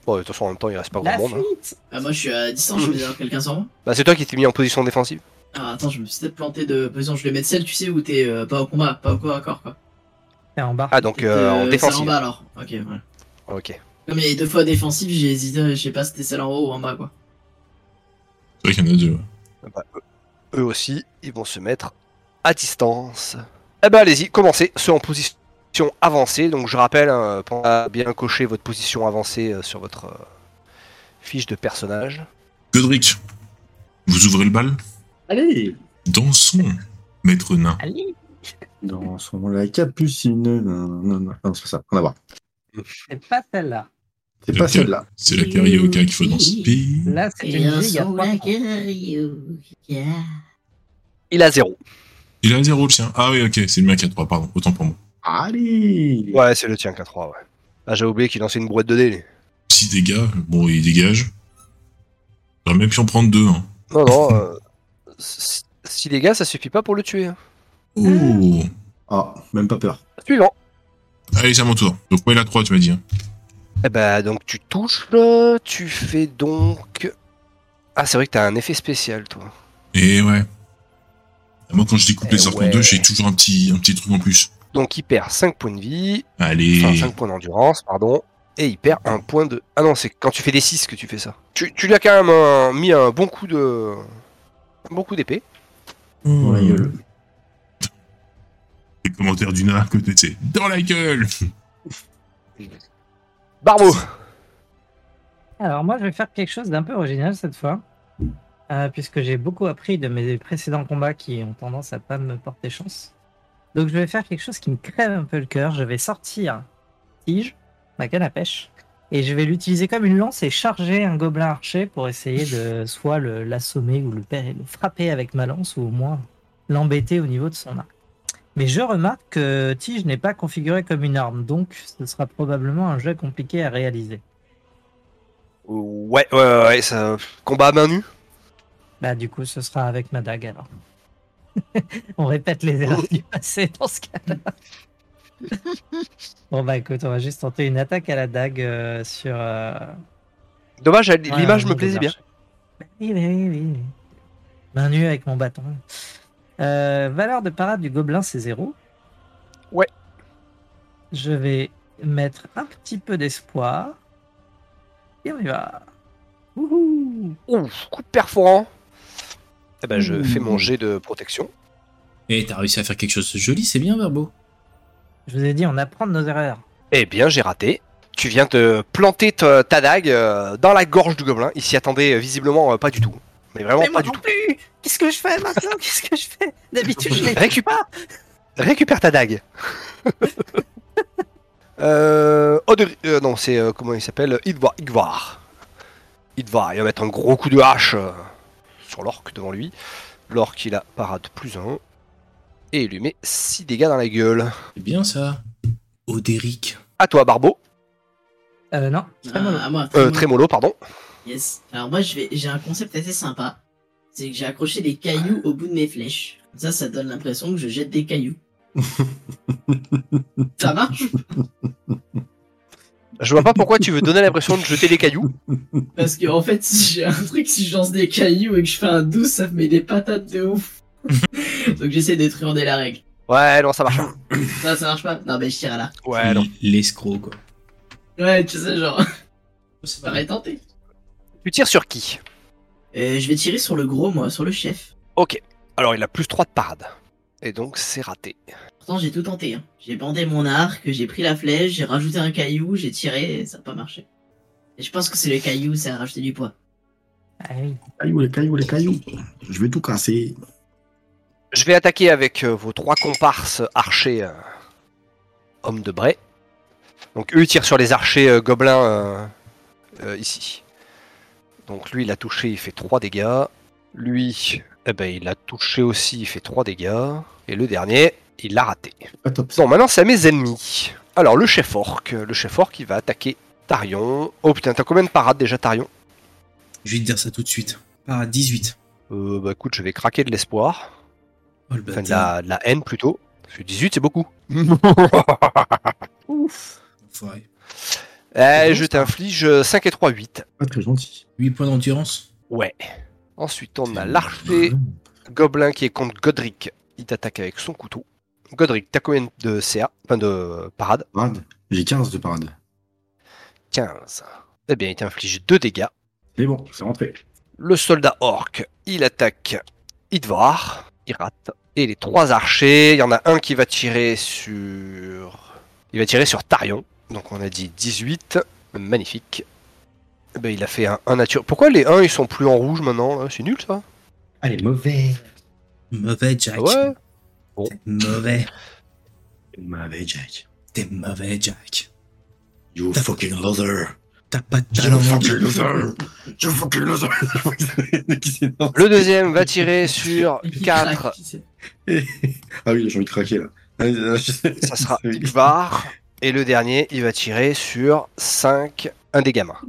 Bon, de toute façon, en même temps, il reste pas grand monde. hein. fuite Bah, moi je suis à distance, je vais avoir quelqu'un sans moi. Bah, c'est toi qui t'es mis en position défensive. Ah attends, je me suis peut-être planté de position. Je vais mettre celle, tu sais, où t'es euh, pas au combat, pas au corps à corps quoi. C'est en bas. Ah, donc euh, en celle en défensive. bas alors. Ok, voilà. Ok. Comme il y a deux fois défensive, j'ai hésité, je sais pas si c'était celle en haut ou en bas quoi. C'est vrai qu'il y en a deux. ouais. Eux aussi, ils vont se mettre à distance. Eh ben, allez-y, commencez. Ceux en position avancée. Donc, je rappelle, hein, pensez à bien cocher votre position avancée euh, sur votre euh, fiche de personnage. Godric, vous ouvrez le bal? Allez Dansons, maître nain. Allez, Dans son la capucine. Non, non, non, non, c'est pas ça. On va voir. c'est pas celle-là. C'est pas celle-là. C'est la carioca qu'il faut danser. Là, c'est une. Il a zéro. Il a un zéro le sien. Ah oui, ok, c'est le mien qui a 3, pardon. Autant pour moi. Allez Ouais, c'est le tien, K3, ouais. Ah, j'ai oublié qu'il lançait une brouette de dés. lui. 6 dégâts, bon, il dégage. J'aurais même pu en prendre deux. Hein. Non, non. euh, si si les gars, ça suffit pas pour le tuer. hein. Oh Ah, même pas peur. Suivant. Allez, c'est à mon tour. Donc, moi, il a 3, tu m'as dit. hein. Eh ben, donc tu touches là, tu fais donc. Ah, c'est vrai que t'as un effet spécial, toi. Et ouais. Moi, quand je découpe Eh les ouais. en deux, j'ai toujours un petit, un petit truc en plus. Donc il perd 5 points de vie, Allez. enfin 5 points d'endurance, pardon, et il perd un point de. Ah non, c'est quand tu fais des 6 que tu fais ça. Tu, tu lui as quand même mis un bon coup de. Beaucoup d'épée. Dans la gueule. Les commentaires d'Una à côté, c'est dans la gueule Barbeau Alors moi, je vais faire quelque chose d'un peu original cette fois, euh, puisque j'ai beaucoup appris de mes précédents combats qui ont tendance à pas me porter chance. Donc je vais faire quelque chose qui me crève un peu le cœur. Je vais sortir tige, ma canne à pêche, et je vais l'utiliser comme une lance et charger un gobelin archer pour essayer de (laughs) soit l'assommer ou le, per- le frapper avec ma lance ou au moins l'embêter au niveau de son arc. Mais je remarque que tige n'est pas configuré comme une arme, donc ce sera probablement un jeu compliqué à réaliser. Ouais, ouais, ouais, ouais, ça... combat à main nue? Bah du coup ce sera avec ma dague alors. (laughs) on répète les erreurs du passé dans ce cas-là. (laughs) bon bah écoute, on va juste tenter une attaque à la dague euh, sur... euh, Dommage, ouais, l'image un me plaisait bien. Bah oui, oui, oui, oui. Main nue avec mon bâton. Euh, valeur de parade du gobelin c'est 0. Ouais. Je vais mettre un petit peu d'espoir. Et on y va. Wouhou Ouf, coup de perforant. Eh ben, je fais mon jet de protection. Et t'as réussi à faire quelque chose de joli, c'est bien, Verbo. Je vous ai dit, on apprend de nos erreurs. Eh bien, j'ai raté. Tu viens de planter ta, ta dague euh, dans la gorge du gobelin. Il s'y attendait euh, visiblement euh, pas du tout. Mais vraiment Mais pas moi du non tout. plus Qu'est-ce que je fais maintenant? Qu'est-ce que je fais? D'habitude, je les Récupère, récupère ta dague. (laughs) euh, Odri- euh, non, c'est euh, comment il s'appelle? Idvar. Igvar. Idvar. Il va mettre un gros coup de hache euh, sur l'orque devant lui. L'orque, il a parade plus un. Et il lui met 6 dégâts dans la gueule. C'est bien ça. Odéric. À toi, Barbeau. Euh, non, très mollo. Ah, à moi. Euh, Trémolo. Trémolo, pardon. Yes. Alors moi, je vais, j'ai un concept assez sympa. C'est que j'ai accroché des cailloux au bout de mes flèches. Comme Ça, ça donne l'impression que je jette des cailloux. (laughs) ça marche? Je vois pas pourquoi tu veux donner l'impression de jeter des cailloux. Parce que en fait, si j'ai un truc, si je lance des cailloux et que je fais un 12, ça me met des patates de ouf. (laughs) Donc j'essaie de truander la règle. Ouais, non, ça marche pas. Ça, ça marche pas? Non, mais je tire à la. Ouais, non. L'escroc, quoi. Ouais, tu sais, genre, C'est ça va tenter. Tu tires sur qui? Euh, je vais tirer sur le gros, moi, sur le chef. Ok. Alors, il a plus 3 de parade. Et donc, c'est raté. Pourtant, j'ai tout tenté. Hein. J'ai bandé mon arc, j'ai pris la flèche, j'ai rajouté un caillou, j'ai tiré et ça n'a pas marché. Et je pense que c'est le caillou, ça a rajouté du poids. Ah oui. Cailloux, les cailloux, les cailloux. Je vais tout casser. Je vais attaquer avec euh, vos trois comparses archers euh, hommes de Bray. Donc eux ils tirent sur les archers euh, gobelins euh, euh, ici. Donc lui il a touché, il fait 3 dégâts. Lui, eh ben, il a touché aussi, il fait 3 dégâts. Et le dernier, il l'a raté. Pas top. Bon, maintenant c'est à mes ennemis. Alors le chef orc, le chef orc il va attaquer Tarion. Oh putain, t'as combien de parades déjà Tarion? Je vais te dire ça tout de suite. Par 18. euh, Bah écoute, je vais craquer de l'espoir. Oh le Enfin de la, de la haine plutôt. Parce que 18 c'est beaucoup. (laughs) Ouf. Enfoiré. Eh, je t'inflige 5 et 3, 8. Pas très gentil. 8 points d'endurance. Ouais. Ensuite, on a l'archer gobelin qui est contre Godric. Il t'attaque avec son couteau. Godric, t'as combien de CA Enfin, de parade Parade. J'ai 15 de parade. 15. Eh bien, il t'inflige 2 dégâts. Mais bon, c'est rentré. Le soldat orc, il attaque Idvar. Il rate. Et les trois archers, il y en a un qui va tirer sur... Il va tirer sur Tarion. Donc on a dit 18. Magnifique. Eh ben, il a fait un 1 nature. Pourquoi les 1 ils sont plus en rouge maintenant là C'est nul ça Allez, mauvais. Mauvais Jack. Ouais. T'es mauvais. Mauvais Jack. T'es mauvais Jack. You fucking loser. T'as pas de You talent. fucking loser. You fucking loser. (laughs) Le deuxième va tirer sur Il 4. craque, tu sais. ah oui, j'ai envie de craquer là. Ça sera (laughs) Igvar. Et le dernier, il va tirer sur 5. Un des gamins.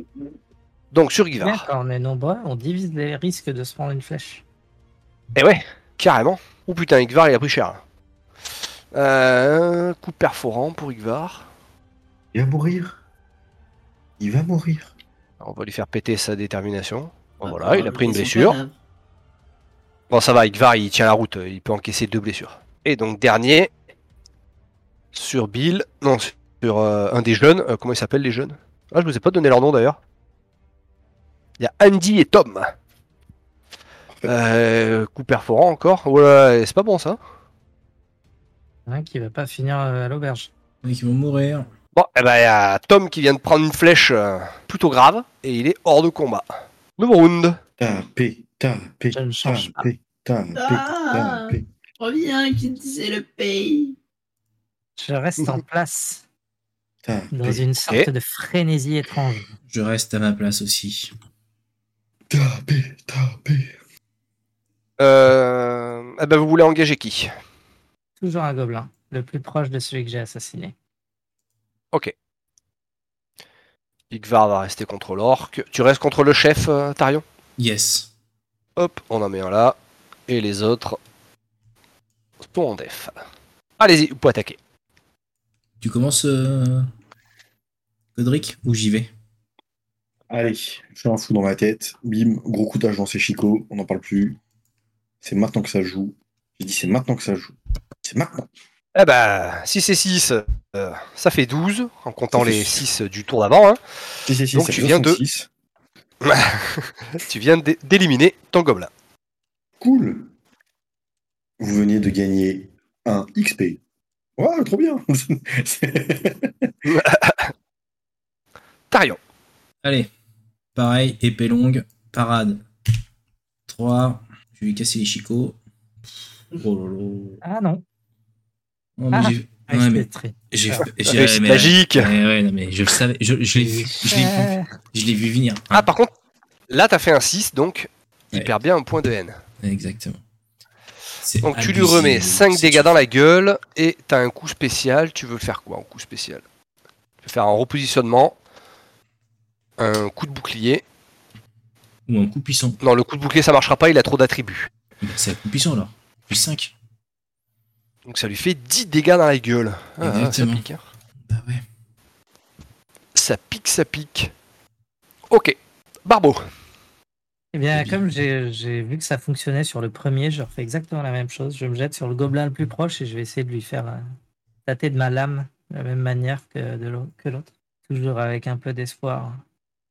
Donc sur quand on est nombreux, on divise les risques de se prendre une flèche. Et ouais, carrément. Oh putain, Igvar il a pris cher. Euh, coup perforant pour Igvar. Il va mourir. Il va mourir. Alors, on va lui faire péter sa détermination. Bon, Ah, voilà, il a pris une blessure. Bon, ça va, Igvar il tient la route, il peut encaisser deux blessures. Et donc, dernier, sur Bill, non, sur euh, un des jeunes, euh, comment ils s'appellent les jeunes? Ah, je vous ai pas donné leur nom d'ailleurs. Il y a Andy et Tom. Euh, coup perforant encore. Ouais, c'est pas bon ça. Un qui va pas finir euh, à l'auberge. Qui vont mourir. Bon, eh ben, il y a Tom qui vient de prendre une flèche euh, plutôt grave et il est hors de combat. Nouveau round. Taper, taper, Je ne change pas. taper, taper, Ah. Reviens, qui disait le pays. Je reste en place dans une sorte de frénésie étrange. Je reste à ma place aussi. taper, taper. Euh, eh ben, vous voulez engager qui? Toujours un gobelin, le plus proche de celui que j'ai assassiné. Ok. Igvar va rester contre l'orque. Tu restes contre le chef, euh, Tarion? Yes. Hop, on en met un là. Et les autres sont en def. Allez-y, vous pouvez attaquer. Tu commences, euh... Godric, ou j'y vais? Allez, je fais un fou dans ma tête. Bim, gros coutage dans ses chicots. On n'en parle plus. C'est maintenant que ça joue. J'ai dit c'est maintenant que ça joue. C'est maintenant. Eh ben, 6 et 6, euh, ça fait 12, en comptant les su- 6 du tour d'avant. hein. Si, si, si, Donc ça tu fait viens de- 66. (laughs) Tu viens d'é- d'éliminer ton gobelin. Cool. Vous veniez de gagner un XP. Ouais, trop bien. (laughs) (laughs) Tarion. Allez. Pareil, épée longue, parade. 3. Je vais lui casser les chicots. Oh là là. Ah non, Oh, mais Ah. j'ai- ouais, mais Ah. mais- magique. Ouais, ouais, non, mais je le savais. Je, je l'ai vu. Je l'ai vu. Je l'ai vu venir. Ah, par contre, là, t'as fait un 6, donc il Ouais. perd bien un point de haine. Exactement. C'est Donc tu lui remets mais 5 si dégâts tu- dans la gueule et t'as un coup spécial. Tu veux faire quoi en coup spécial? Tu veux faire un repositionnement, un coup de bouclier. Ou un coup puissant. Non, le coup de bouclier ça marchera pas, il a trop d'attributs. Bah, C'est un coup puissant alors. Plus 5. Donc ça lui fait 10 dégâts dans la gueule. Ah, ça Exactement. pique. hein. Bah ouais. Ça pique, ça pique. Ok. Barbeau. Eh bien, Eh bien. comme j'ai vu que ça fonctionnait sur le premier, je refais exactement la même chose. Je me jette sur le gobelin le plus proche et je vais essayer de lui faire euh, tâter de ma lame de la même manière que l'autre. Toujours avec un peu d'espoir.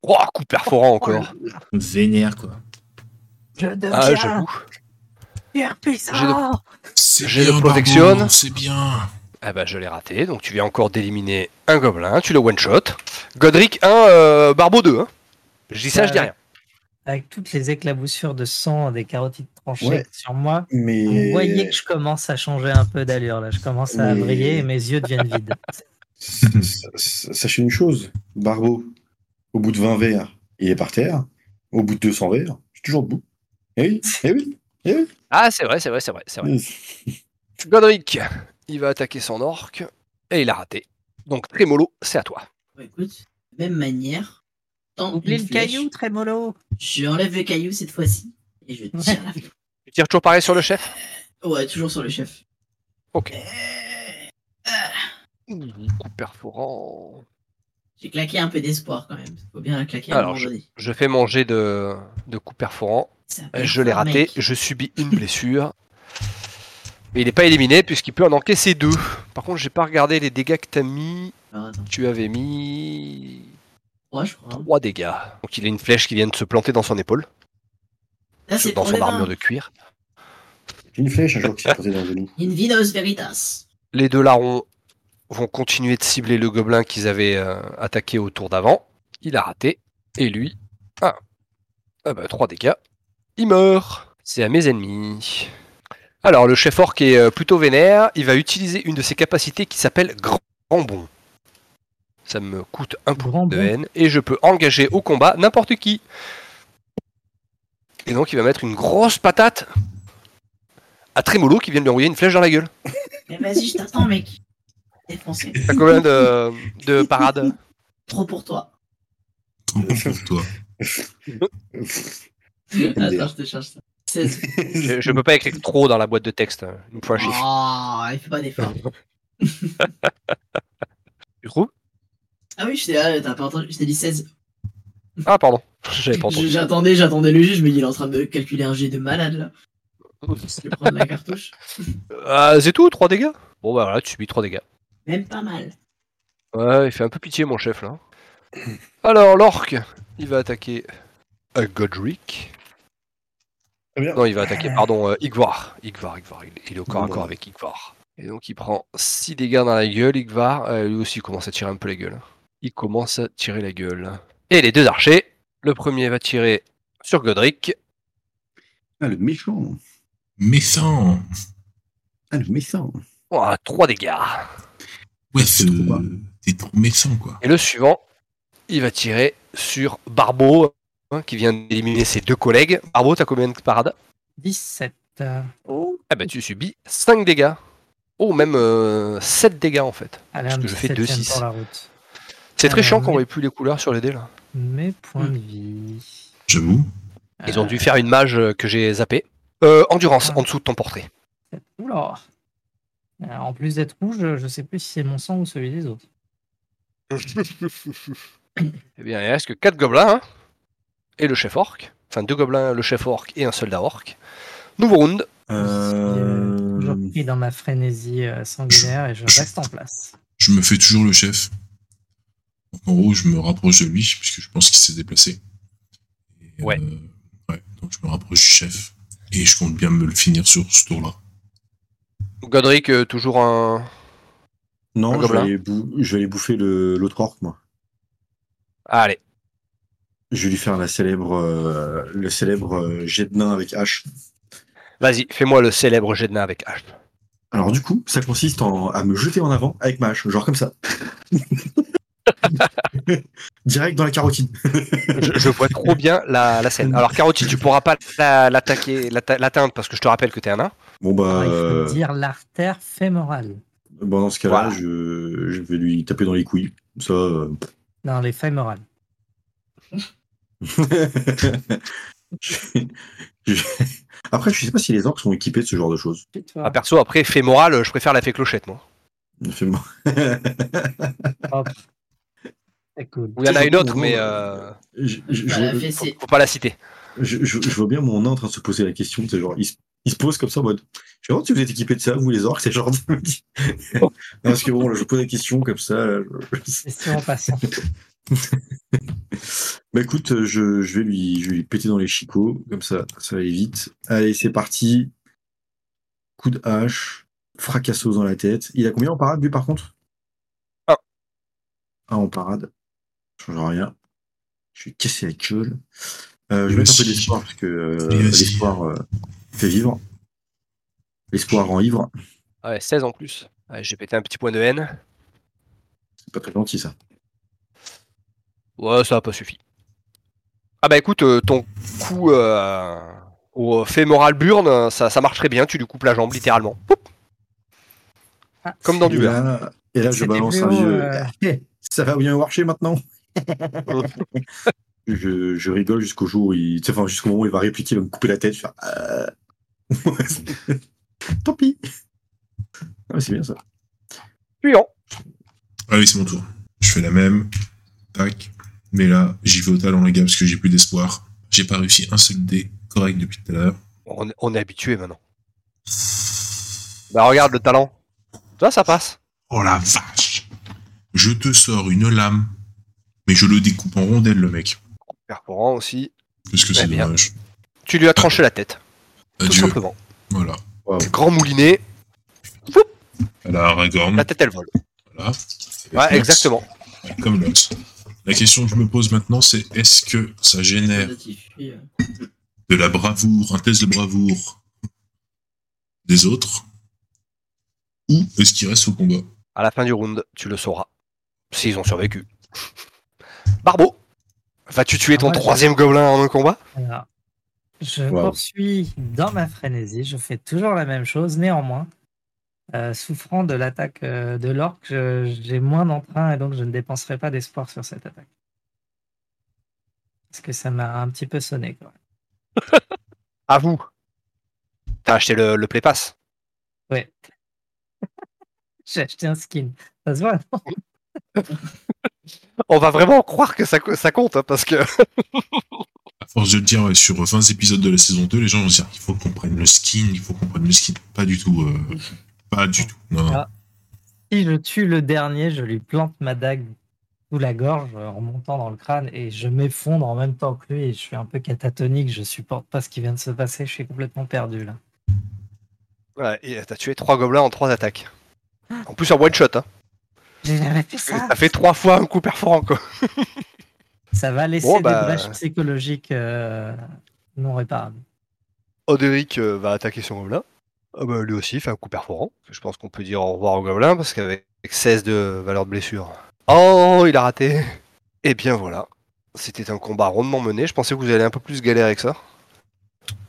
Oh, coup perforant encore. Vénère quoi. Je deviens Ah, j'avoue. puissant. J'ai le bien, protection. C'est bien. Ah bah je l'ai raté, donc tu viens encore d'éliminer un gobelin, tu le one-shot. Godric 1, euh, Barbeau 2. Hein. Je dis ça, je dis rien. Avec toutes les éclaboussures de sang des carotides tranchées Ouais. sur moi, Mais. vous voyez que je commence à changer un peu d'allure. Là, je commence à Mais- briller et mes yeux deviennent vides. (laughs) Sachez une chose, Barbeau, au bout de 20 verres, il est par terre. Au bout de 200 verres, je suis toujours debout. Eh oui, eh oui, eh oui. Ah c'est vrai, c'est vrai, c'est vrai, c'est vrai. (laughs) Godric, il va attaquer son orc, et il a raté. Donc Trémolo, c'est à toi. Bon, écoute, même manière, tant Oublie le flèche, caillou, Trémolo. Je enlève le caillou cette fois-ci et je (laughs) tire la flèche. Tu tires toujours pareil sur le chef? Ouais, toujours sur le chef. Ok. Euh, Coup perforant. J'ai claqué un peu d'espoir quand même. Faut bien la claquer Alors, un donné. Je fais mon jet de, de coup perforant. Ça Je l'ai raté, mec. je subis une (laughs) blessure. Mais il n'est pas éliminé puisqu'il peut en encaisser deux. Par contre, j'ai pas regardé les dégâts que t'as mis. Alors, attends. Tu avais mis Ouais, je crois. hein. 3 dégâts. Donc il a une flèche qui vient de se planter dans son épaule, Là, c'est dans son armure de cuir. Une flèche un jour qui s'est posée dans le genou. Invinos Veritas. Les deux larrons vont continuer de cibler le gobelin qu'ils avaient euh, attaqué au tour d'avant. Il a raté. Et lui, ah, ah bah 3 dégâts. Il meurt. C'est à mes ennemis. Alors le chef orc est euh, plutôt vénère. Il va utiliser une de ses capacités qui s'appelle Grand Bond. Ça me coûte un point Grand de haine. Et je peux engager au combat n'importe qui. Et donc il va mettre une grosse patate à Trémolo qui vient de lui envoyer une flèche dans la gueule. Mais vas-y, je t'attends, mec. Défoncé. T'as combien de, de (laughs) parades Trop pour toi. Trop pour toi. (laughs) Attends, je te cherche ça. 16. je, je peux pas écrire trop dans la boîte de texte. hein. Il me faut un chiffre. Oh, il fait pas d'effort. (laughs) Tu trouves Ah oui, j'étais là, t'as pas entendu. Je t'ai dit 16. Ah pardon, j'avais pas entendu. J'attendais, j'attendais le juge, mais il est en train de calculer un jet de malade là. Je vais prendre la cartouche. Ah, c'est tout, 3 dégâts? Bon bah voilà, tu subis 3 dégâts. Même pas mal. Ouais, il fait un peu pitié mon chef là. Alors l'orque, il va attaquer euh, Godric. Très bien. Non, il va attaquer, pardon, euh, Igvar. Igvar, Igvar, il, il est au corps à Bon, corps avec Igvar. Et donc il prend 6 dégâts dans la gueule, Igvar. Euh, lui aussi il commence à tirer un peu la gueule. Il commence à tirer la gueule. Et les deux archers. Le premier va tirer sur Godric. Ah, le méchant. Méchant. Ah, le méchant. Oh, 3 dégâts. Ouais, C'est trop euh, trop méchant, quoi. Et le suivant, il va tirer sur Barbeau, hein, qui vient d'éliminer ses deux collègues. Barbeau, t'as combien de parades? 17. euh, Eh ben tu subis 5 dégâts. Oh, même 7 dégâts en fait. Allez, Parce que je fais septième 2-6. pour la route. C'est très chiant qu'on voit plus les couleurs sur les dés là. Mes points de vie. J'avoue. Ils ont Euh, dû faire une mage euh, que j'ai zappé. Euh, endurance, Ah. en dessous de ton portrait. Oula. Euh, En plus d'être rouge, je sais plus si c'est mon sang ou celui des autres. (laughs) Eh bien, il reste que 4 gobelins hein, et le chef orc. Enfin, deux gobelins, le chef orc et un soldat orc. Nouveau round. Euh... Toujours Euh... pris dans ma frénésie euh, sanguinaire et je reste en place. Je me fais toujours le chef. En gros, je me rapproche de lui, puisque je pense qu'il s'est déplacé. Et, Ouais. euh, ouais. Donc, je me rapproche du chef. Et je compte bien me le finir sur ce tour-là. Godric, euh, toujours un. Un Non, je vais, aller bou- je vais aller bouffer l'autre orc, moi. Allez. Je vais lui faire la célèbre, euh, le célèbre euh, jet de nain avec hache. Vas-y, fais-moi le célèbre jet de nain avec H. Alors du coup, ça consiste en, à me jeter en avant avec ma hache, genre comme ça. (laughs) Direct dans la carotide. je, je vois trop bien la, la scène. Alors, Carotine, tu pourras pas la- l'attaquer, l'atta- l'atteindre parce que je te rappelle que t'es un nain. Bon bah, Alors, il euh, faut dire l'artère fémorale. bon, dans ce cas-là, Voilà. je, je vais lui taper dans les couilles. Ça. euh, Non, les fémorales. je- (laughs) je- Après, je sais pas si les orques sont équipés de ce genre de choses. Ah, perso, après, fémoral, je préfère la fée clochette, moi. (laughs) Cool. Ou il y en a une autre, mais euh, je, je- Bah, faut pas la citer. je- je- je vois bien mon nain en train de se poser la question. C'est genre, il, se- il se pose comme ça en mode. Je sais pas si vous êtes équipés de ça, vous les orques, c'est genre. Non, (laughs) Parce que bon, là, je pose la question comme ça. là, je- en passant. (laughs) Bah écoute, je, je vais lui, je vais lui péter dans les chicots, comme ça, ça va aller vite. Allez, c'est parti. Coup de hache, fracassos dans la tête. Il a combien en parade, lui, par contre? Un. Un en parade. Ça change rien. Je vais casser la gueule. Euh, je vais mettre un peu d'espoir, parce que euh, l'espoir euh, fait vivre. L'espoir rend ivre. Ouais, 16 en plus. Ouais, J'ai pété un petit point de haine. C'est pas très gentil, ça. Ouais, ça a pas suffi. Ah bah écoute, euh, ton coup euh, au fémoral burn, euh, ça, ça marche très bien, tu lui coupes la jambe littéralement. Poup Ah, Comme dans Et du beurre. là, et là je C'était balance plus un haut, vieux. euh. (laughs) Ça va bien marcher maintenant? (laughs) je, je rigole jusqu'au jour où il, tu sais, enfin, jusqu'au moment où il va répliquer, il va me couper la tête. Je vais faire, euh, (laughs) Tant pis. Ah, c'est bien ça. Suivant. Ah oui, c'est mon tour. Je fais la même. Tac. Mais là, j'y vais au talent, les gars, parce que j'ai plus d'espoir. J'ai pas réussi un seul dé correct depuis tout à l'heure. On, on est habitué maintenant. Bah regarde le talent. Ça, ça passe. Oh la vache Je te sors une lame, mais je le découpe en rondelles, le mec. Perforant aussi. Parce que c'est dommage. Tu lui as tranché la tête, tout Adieu. simplement. Voilà. Grand moulinet, Voilà, Aragorn. la tête elle vole. Voilà. Ouais, exactement. Ouais, Comme l'autre. La question que je me pose maintenant, c'est est-ce que ça génère de la bravoure, un test de bravoure des autres Ou est-ce qu'il reste au combat? À la fin du round, tu le sauras. S'ils ont survécu. (laughs) Barbeau, vas-tu tuer ton Ah ouais, troisième gobelin en un combat? Voilà. Je Wow. poursuis dans ma frénésie. Je fais toujours la même chose. Néanmoins, euh, souffrant de l'attaque euh, de l'orque, j'ai moins d'entrain et donc je ne dépenserai pas d'espoir sur cette attaque. Parce que ça m'a un petit peu sonné. Quand (laughs) même. À vous. T'as acheté le, le Play Pass. Ouais. (laughs) j'ai acheté un skin. Ça se voit, non? (laughs) On va vraiment croire que ça, ça compte, hein, parce que force de le dire ouais, sur 20 épisodes de la saison 2, les gens vont se dire il faut qu'on prenne le skin, il faut qu'on prenne le skin. Pas du tout. euh, pas du tout. Non, non. Ah. Si je tue le dernier, je lui plante ma dague sous la gorge euh, en montant dans le crâne et je m'effondre en même temps que lui et je suis un peu catatonique. Je supporte pas ce qui vient de se passer. Je suis complètement perdu là. Ouais, et t'as tué trois gobelins en trois attaques. En plus en one shot, hein. J'ai jamais fait ça. T'as fait trois fois un coup perforant, quoi. (laughs) Ça va laisser Bon, bah- des brèches psychologiques euh, non réparables. Oderic euh, va attaquer son gobelin. Ah bah, lui aussi fait un coup perforant. Je pense qu'on peut dire au revoir au gobelin parce qu'avec 16 de valeur de blessure. Oh, il a raté. Et bien voilà. C'était un combat rondement mené. Je pensais que vous alliez un peu plus galérer que ça.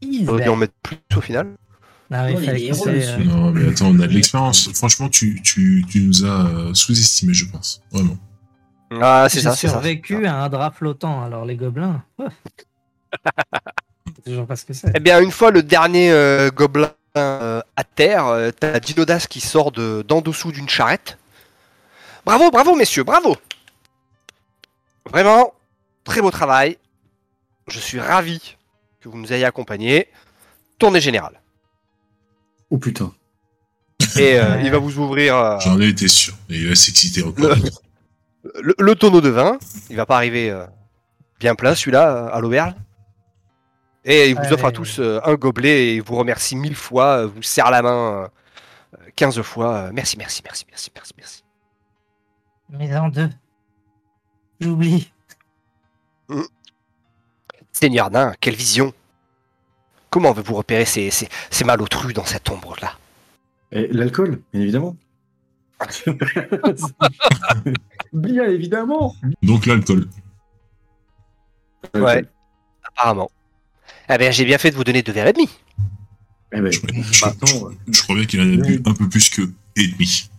Dû ben. en mettre plus au final. Ah oui, héros, euh, Non, mais attends, on a de l'expérience. Franchement, tu, tu, tu nous as euh, sous-estimé, je pense. Vraiment. Ah, c'est J'ai ça, c'est ça. survécu à un drap flottant, alors les gobelins. (laughs) toujours pas ce que c'est. Eh bien, une fois le dernier euh, gobelin euh, à terre, euh, t'as Dinodas qui sort de d'en dessous d'une charrette. Bravo, bravo, messieurs, bravo Vraiment, très beau travail. Je suis ravi que vous nous ayez accompagnés. Tournée générale. Oh putain. Et euh, il va vous ouvrir euh, J'en ai été sûr. Et il va s'exciter encore. (laughs) le, le tonneau de vin. Il va pas arriver euh, bien plein, celui-là, euh, à l'auberge. Et il vous offre à tous euh, un gobelet et il vous remercie mille fois, vous serre la main euh, 15 fois. euh, merci, merci, merci, merci, merci, merci. Mais en deux. J'oublie. Seigneur nain, quelle vision Comment avez-vous repéré ces, ces, ces malotrus dans cette ombre-là? Et l'alcool, bien évidemment. (laughs) bien évidemment. Donc, l'alcool. Ouais. Apparemment. Eh bien, j'ai bien fait de vous donner deux verres et demi. Eh ben, Je, je- maintenant, je crois bien qu'il en a bu un peu plus que et demi.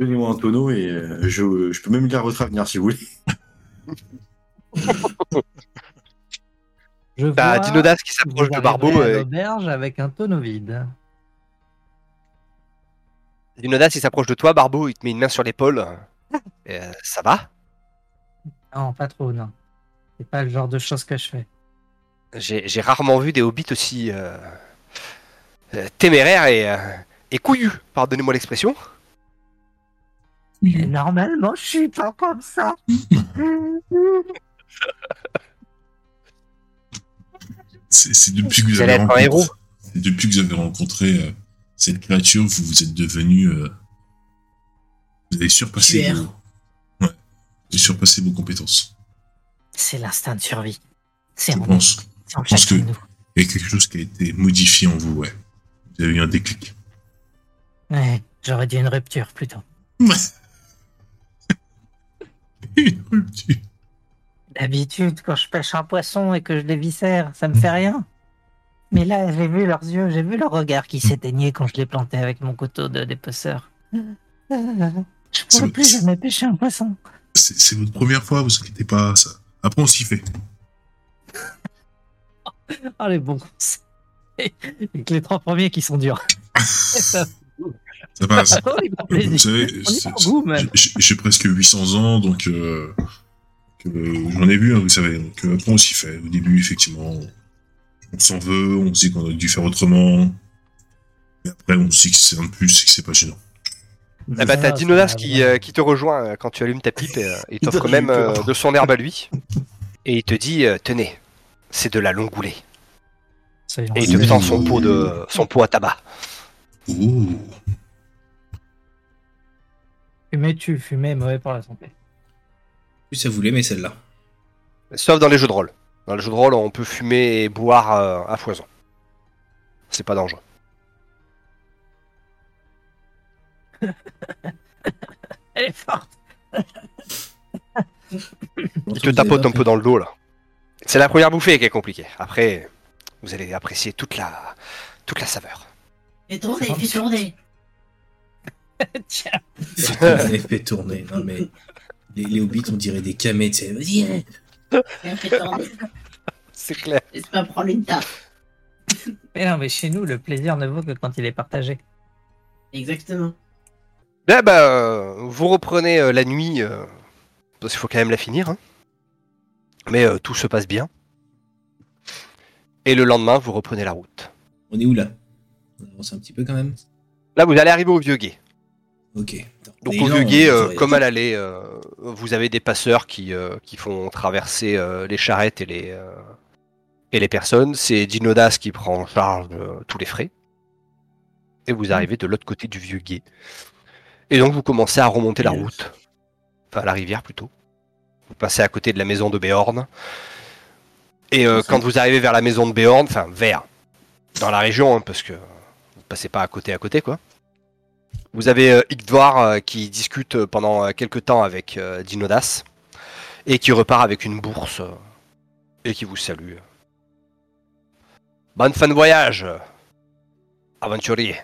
donnez-moi un tonneau et euh, je, je peux même lire votre avenir si vous voulez. (laughs) Je vois Dinodas qui s'approche de Barbeau. l'auberge avec un tonneau vide. Dinodas, il s'approche de toi, Barbeau, il te met une main sur l'épaule. (laughs) Euh, ça va? Non, pas trop, non. C'est pas le genre de choses que je fais. J'ai rarement vu des hobbits aussi euh, euh, téméraires et, euh, et couillus, pardonnez-moi l'expression. Et normalement, je suis pas comme ça. C'est depuis que vous avez rencontré, héros. c'est depuis que vous avez rencontré cette créature, vous vous êtes devenu. euh, vous avez surpassé vos, ouais, vous avez surpassé vos compétences. C'est l'instinct de survie. C'est Je en nous. pense. Que- nous. Il y a quelque chose qui a été modifié en vous, ouais. Vous avez eu un déclic. Ouais, j'aurais dit une rupture plutôt. (laughs) D'habitude, quand je pêche un poisson et que je les viscère, ça me fait rien. Mais là, j'ai vu leurs yeux, j'ai vu leur regard qui s'éteignait quand je les plantais avec mon couteau de dépeceur. Je C'est- pourrais plus jamais pêcher un poisson. C'est votre première fois, vous inquiétez pas. Ça. Après, on s'y fait. Oh, (laughs) les bons conseils. Les trois premiers qui sont durs. Ça passe. Les bons Vous savez, j'ai presque 800 ans, donc euh, euh, j'en ai vu, hein, vous savez. Donc euh, après, on s'y fait. Au début, effectivement, on s'en veut, on se dit qu'on aurait dû faire autrement. Et après, on se dit que c'est un plus et que c'est pas gênant. Eh bah, t'as Ah, qui, ouais. euh, qui te rejoint euh, quand tu allumes ta pipe et euh, (laughs) il t'offre J'ai eu même euh, de son herbe à lui. (laughs) Et il te dit euh, Tenez, c'est de la longoulée. Et il te tend son pot, de, son pot à tabac. Ouh. Fumer tu fumer mauvais pour la santé. Plus ça voulait, mais celle-là. Sauf dans les jeux de rôle. Dans les jeux de rôle, on peut fumer et boire euh, à foison. C'est pas dangereux. (laughs) Elle est forte. (laughs) Il te tapote un peu dans le dos là. C'est la première bouffée qui est compliquée. Après, vous allez apprécier toute la, toute la saveur. (laughs) Fais tourner, fais tourner. Tiens. Fait tourner, fait tourner. Non, mais les, les hobbits, on dirait des camés, tu sais. Vas-y, (laughs) C'est clair. Prendre une taf. Mais non, mais chez nous, le plaisir ne vaut que quand il est partagé. Exactement. Là, bah, euh, vous reprenez euh, la nuit, euh, parce qu'il faut quand même la finir. hein. Mais euh, tout se passe bien. Et le lendemain, vous reprenez la route. On est où là? On avance un petit peu quand même? Là, vous allez arriver au vieux guet. Ok. Donc au non, vieux guet, on euh, comme à l'aller, euh, vous avez des passeurs qui, euh, qui font traverser euh, les charrettes et les, et les personnes. C'est Dinodas qui prend en charge tous les frais. Et vous arrivez de l'autre côté du vieux guet. Et donc vous commencez à remonter la route. Enfin la rivière plutôt. Vous passez à côté de la maison de Béorn. Et quand vous arrivez vers la maison de Béorn, enfin vers, dans la région, hein, parce que vous passez pas à côté à côté quoi. Vous avez euh, Igdvar euh, qui discute euh, pendant quelques temps avec Dinodas et qui repart avec une bourse et qui vous salue. Bonne fin de voyage, aventurier.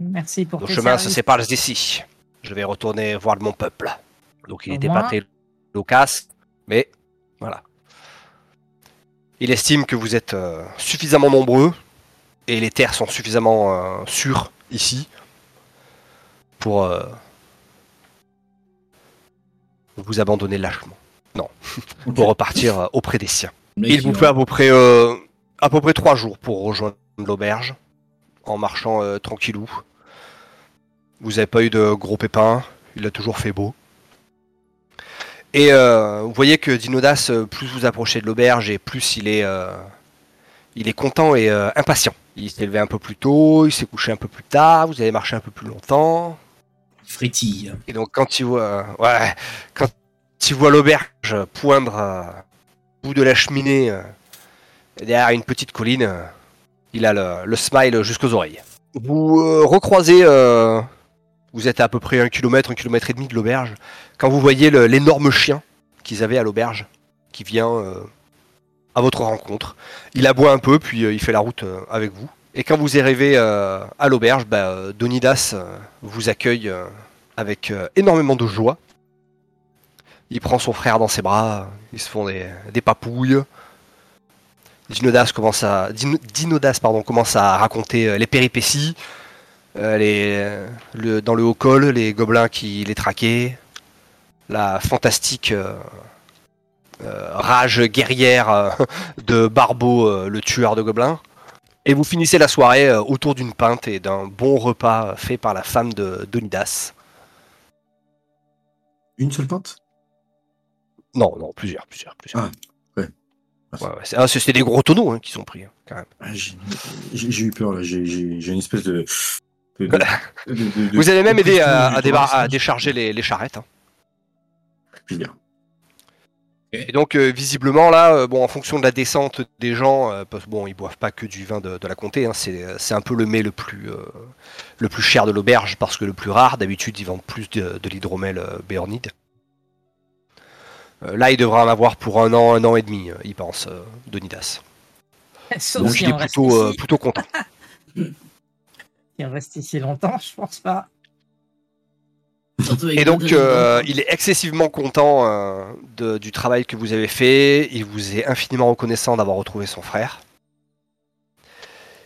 Merci pour Nos tes chemins se séparent d'ici. Je vais retourner voir mon peuple. Donc il n'était pas très loquace, mais voilà. Il estime que vous êtes euh, suffisamment nombreux et les terres sont suffisamment euh, sûres ici pour euh, vous abandonner lâchement. Non, (laughs) pour repartir euh, auprès des siens. Il vous fait à peu près euh, à peu près trois jours pour rejoindre l'auberge en marchant euh, tranquillou. Vous n'avez pas eu de gros pépins, il a toujours fait beau. Et euh, vous voyez que Dinodas, euh, plus vous approchez de l'auberge et plus il est, euh, il est content et euh, impatient. Il s'est levé un peu plus tôt, il s'est couché un peu plus tard, vous avez marché un peu plus longtemps. Et donc quand il voit, ouais, quand il voit l'auberge poindre au bout de la cheminée euh, derrière une petite colline, euh, il a le, le smile jusqu'aux oreilles. Vous euh, recroisez, vous êtes à, à peu près un kilomètre, un kilomètre et demi de l'auberge, quand vous voyez l'énorme chien qu'ils avaient à l'auberge, qui vient à votre rencontre. Il aboie un peu, puis il fait la route avec vous. Et quand vous arrivez à l'auberge, bah, Donidas vous accueille avec euh, énormément de joie. Il prend son frère dans ses bras, ils se font des, papouilles. Dinodas commence à, raconter euh, les péripéties, euh, dans le haut col, les gobelins qui les traquaient, la fantastique rage guerrière de Barbeau, le tueur de gobelins. Et vous finissez la soirée autour d'une pinte et d'un bon repas fait par la femme de Donidas. Une seule pinte? Non, non, plusieurs, plusieurs, plusieurs. Ah, ouais. Ouais, ouais, c'est- ah, C'était des gros tonneaux hein, qui sont pris, hein, quand même. Ah, J'ai eu peur là, j'ai une espèce de. de- (laughs) de- de- de- de- Vous avez même aidé à, débar- décharger les, les charrettes. hein. Bien. Et donc, euh, visiblement, là, euh, bon, en fonction de la descente des gens, euh, parce bon, ils boivent pas que du vin de, de la comté, hein, c'est c'est un peu le mets le plus, euh, le plus cher de l'auberge parce que le plus rare. D'habitude, ils vendent plus de, de l'hydromel euh, béornide. Euh, là, il devrait en avoir pour un an, un an et demi, euh, il pense, euh, Donidas. Sauf Donc, il est euh, plutôt content. (laughs) Il reste ici longtemps, je pense pas. Et donc, euh, il est excessivement content euh, de- du travail que vous avez fait. Il vous est infiniment reconnaissant d'avoir retrouvé son frère.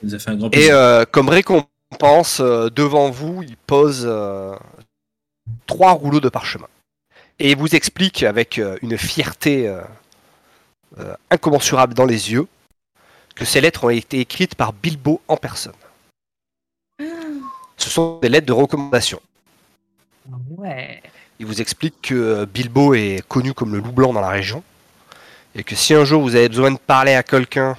Il nous a fait un grand Et euh, comme récompense, euh, devant vous, il pose euh, trois rouleaux de parchemin. Et il vous explique avec euh, une fierté euh, euh, incommensurable dans les yeux que ces lettres ont été écrites par Bilbo en personne. Ce sont des lettres de recommandation. Ouais. Il vous explique que euh, Bilbo est connu comme le loup blanc dans la région et que si un jour vous avez besoin de parler à quelqu'un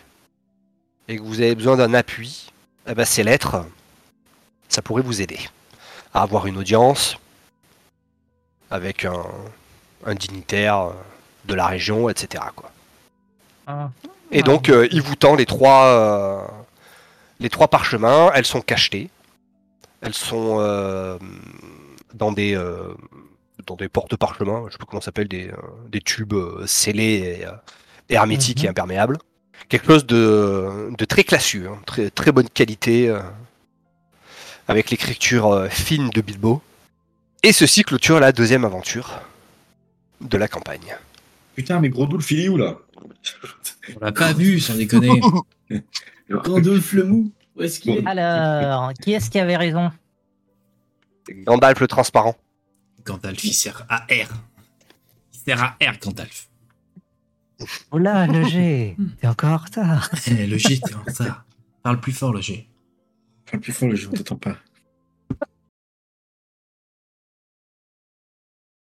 et que vous avez besoin d'un appui, eh ben ces lettres, ça pourrait vous aider à avoir une audience avec un, un dignitaire euh, de la région, etc. Quoi. Ah. Et donc, euh, il vous tend les trois, euh, les trois parchemins. Elles sont cachetées. Elles sont euh, dans des, euh, dans des porte-parchemins. Je sais pas comment ça s'appelle, des, euh, des tubes euh, scellés et, euh, et hermétiques Mhm. et imperméables. Quelque chose de, de très classieux, hein, très, très bonne qualité, euh, avec l'écriture euh, fine de Bilbo. Et ceci clôture la deuxième aventure de la campagne. Putain, mais gros doux, il est où là? On l'a pas vu, sans déconner. (laughs) (laughs) Gandalf le mou, où est-ce qu'il est? Alors, qui est-ce qui avait raison? Gandalf le transparent. Gandalf, il sert à R. Il sert à R, Gandalf. Oh là, le G, t'es encore en retard. Eh, le G, t'es en retard. Parle plus fort, le G. Parle plus fort, je ne t'entends pas.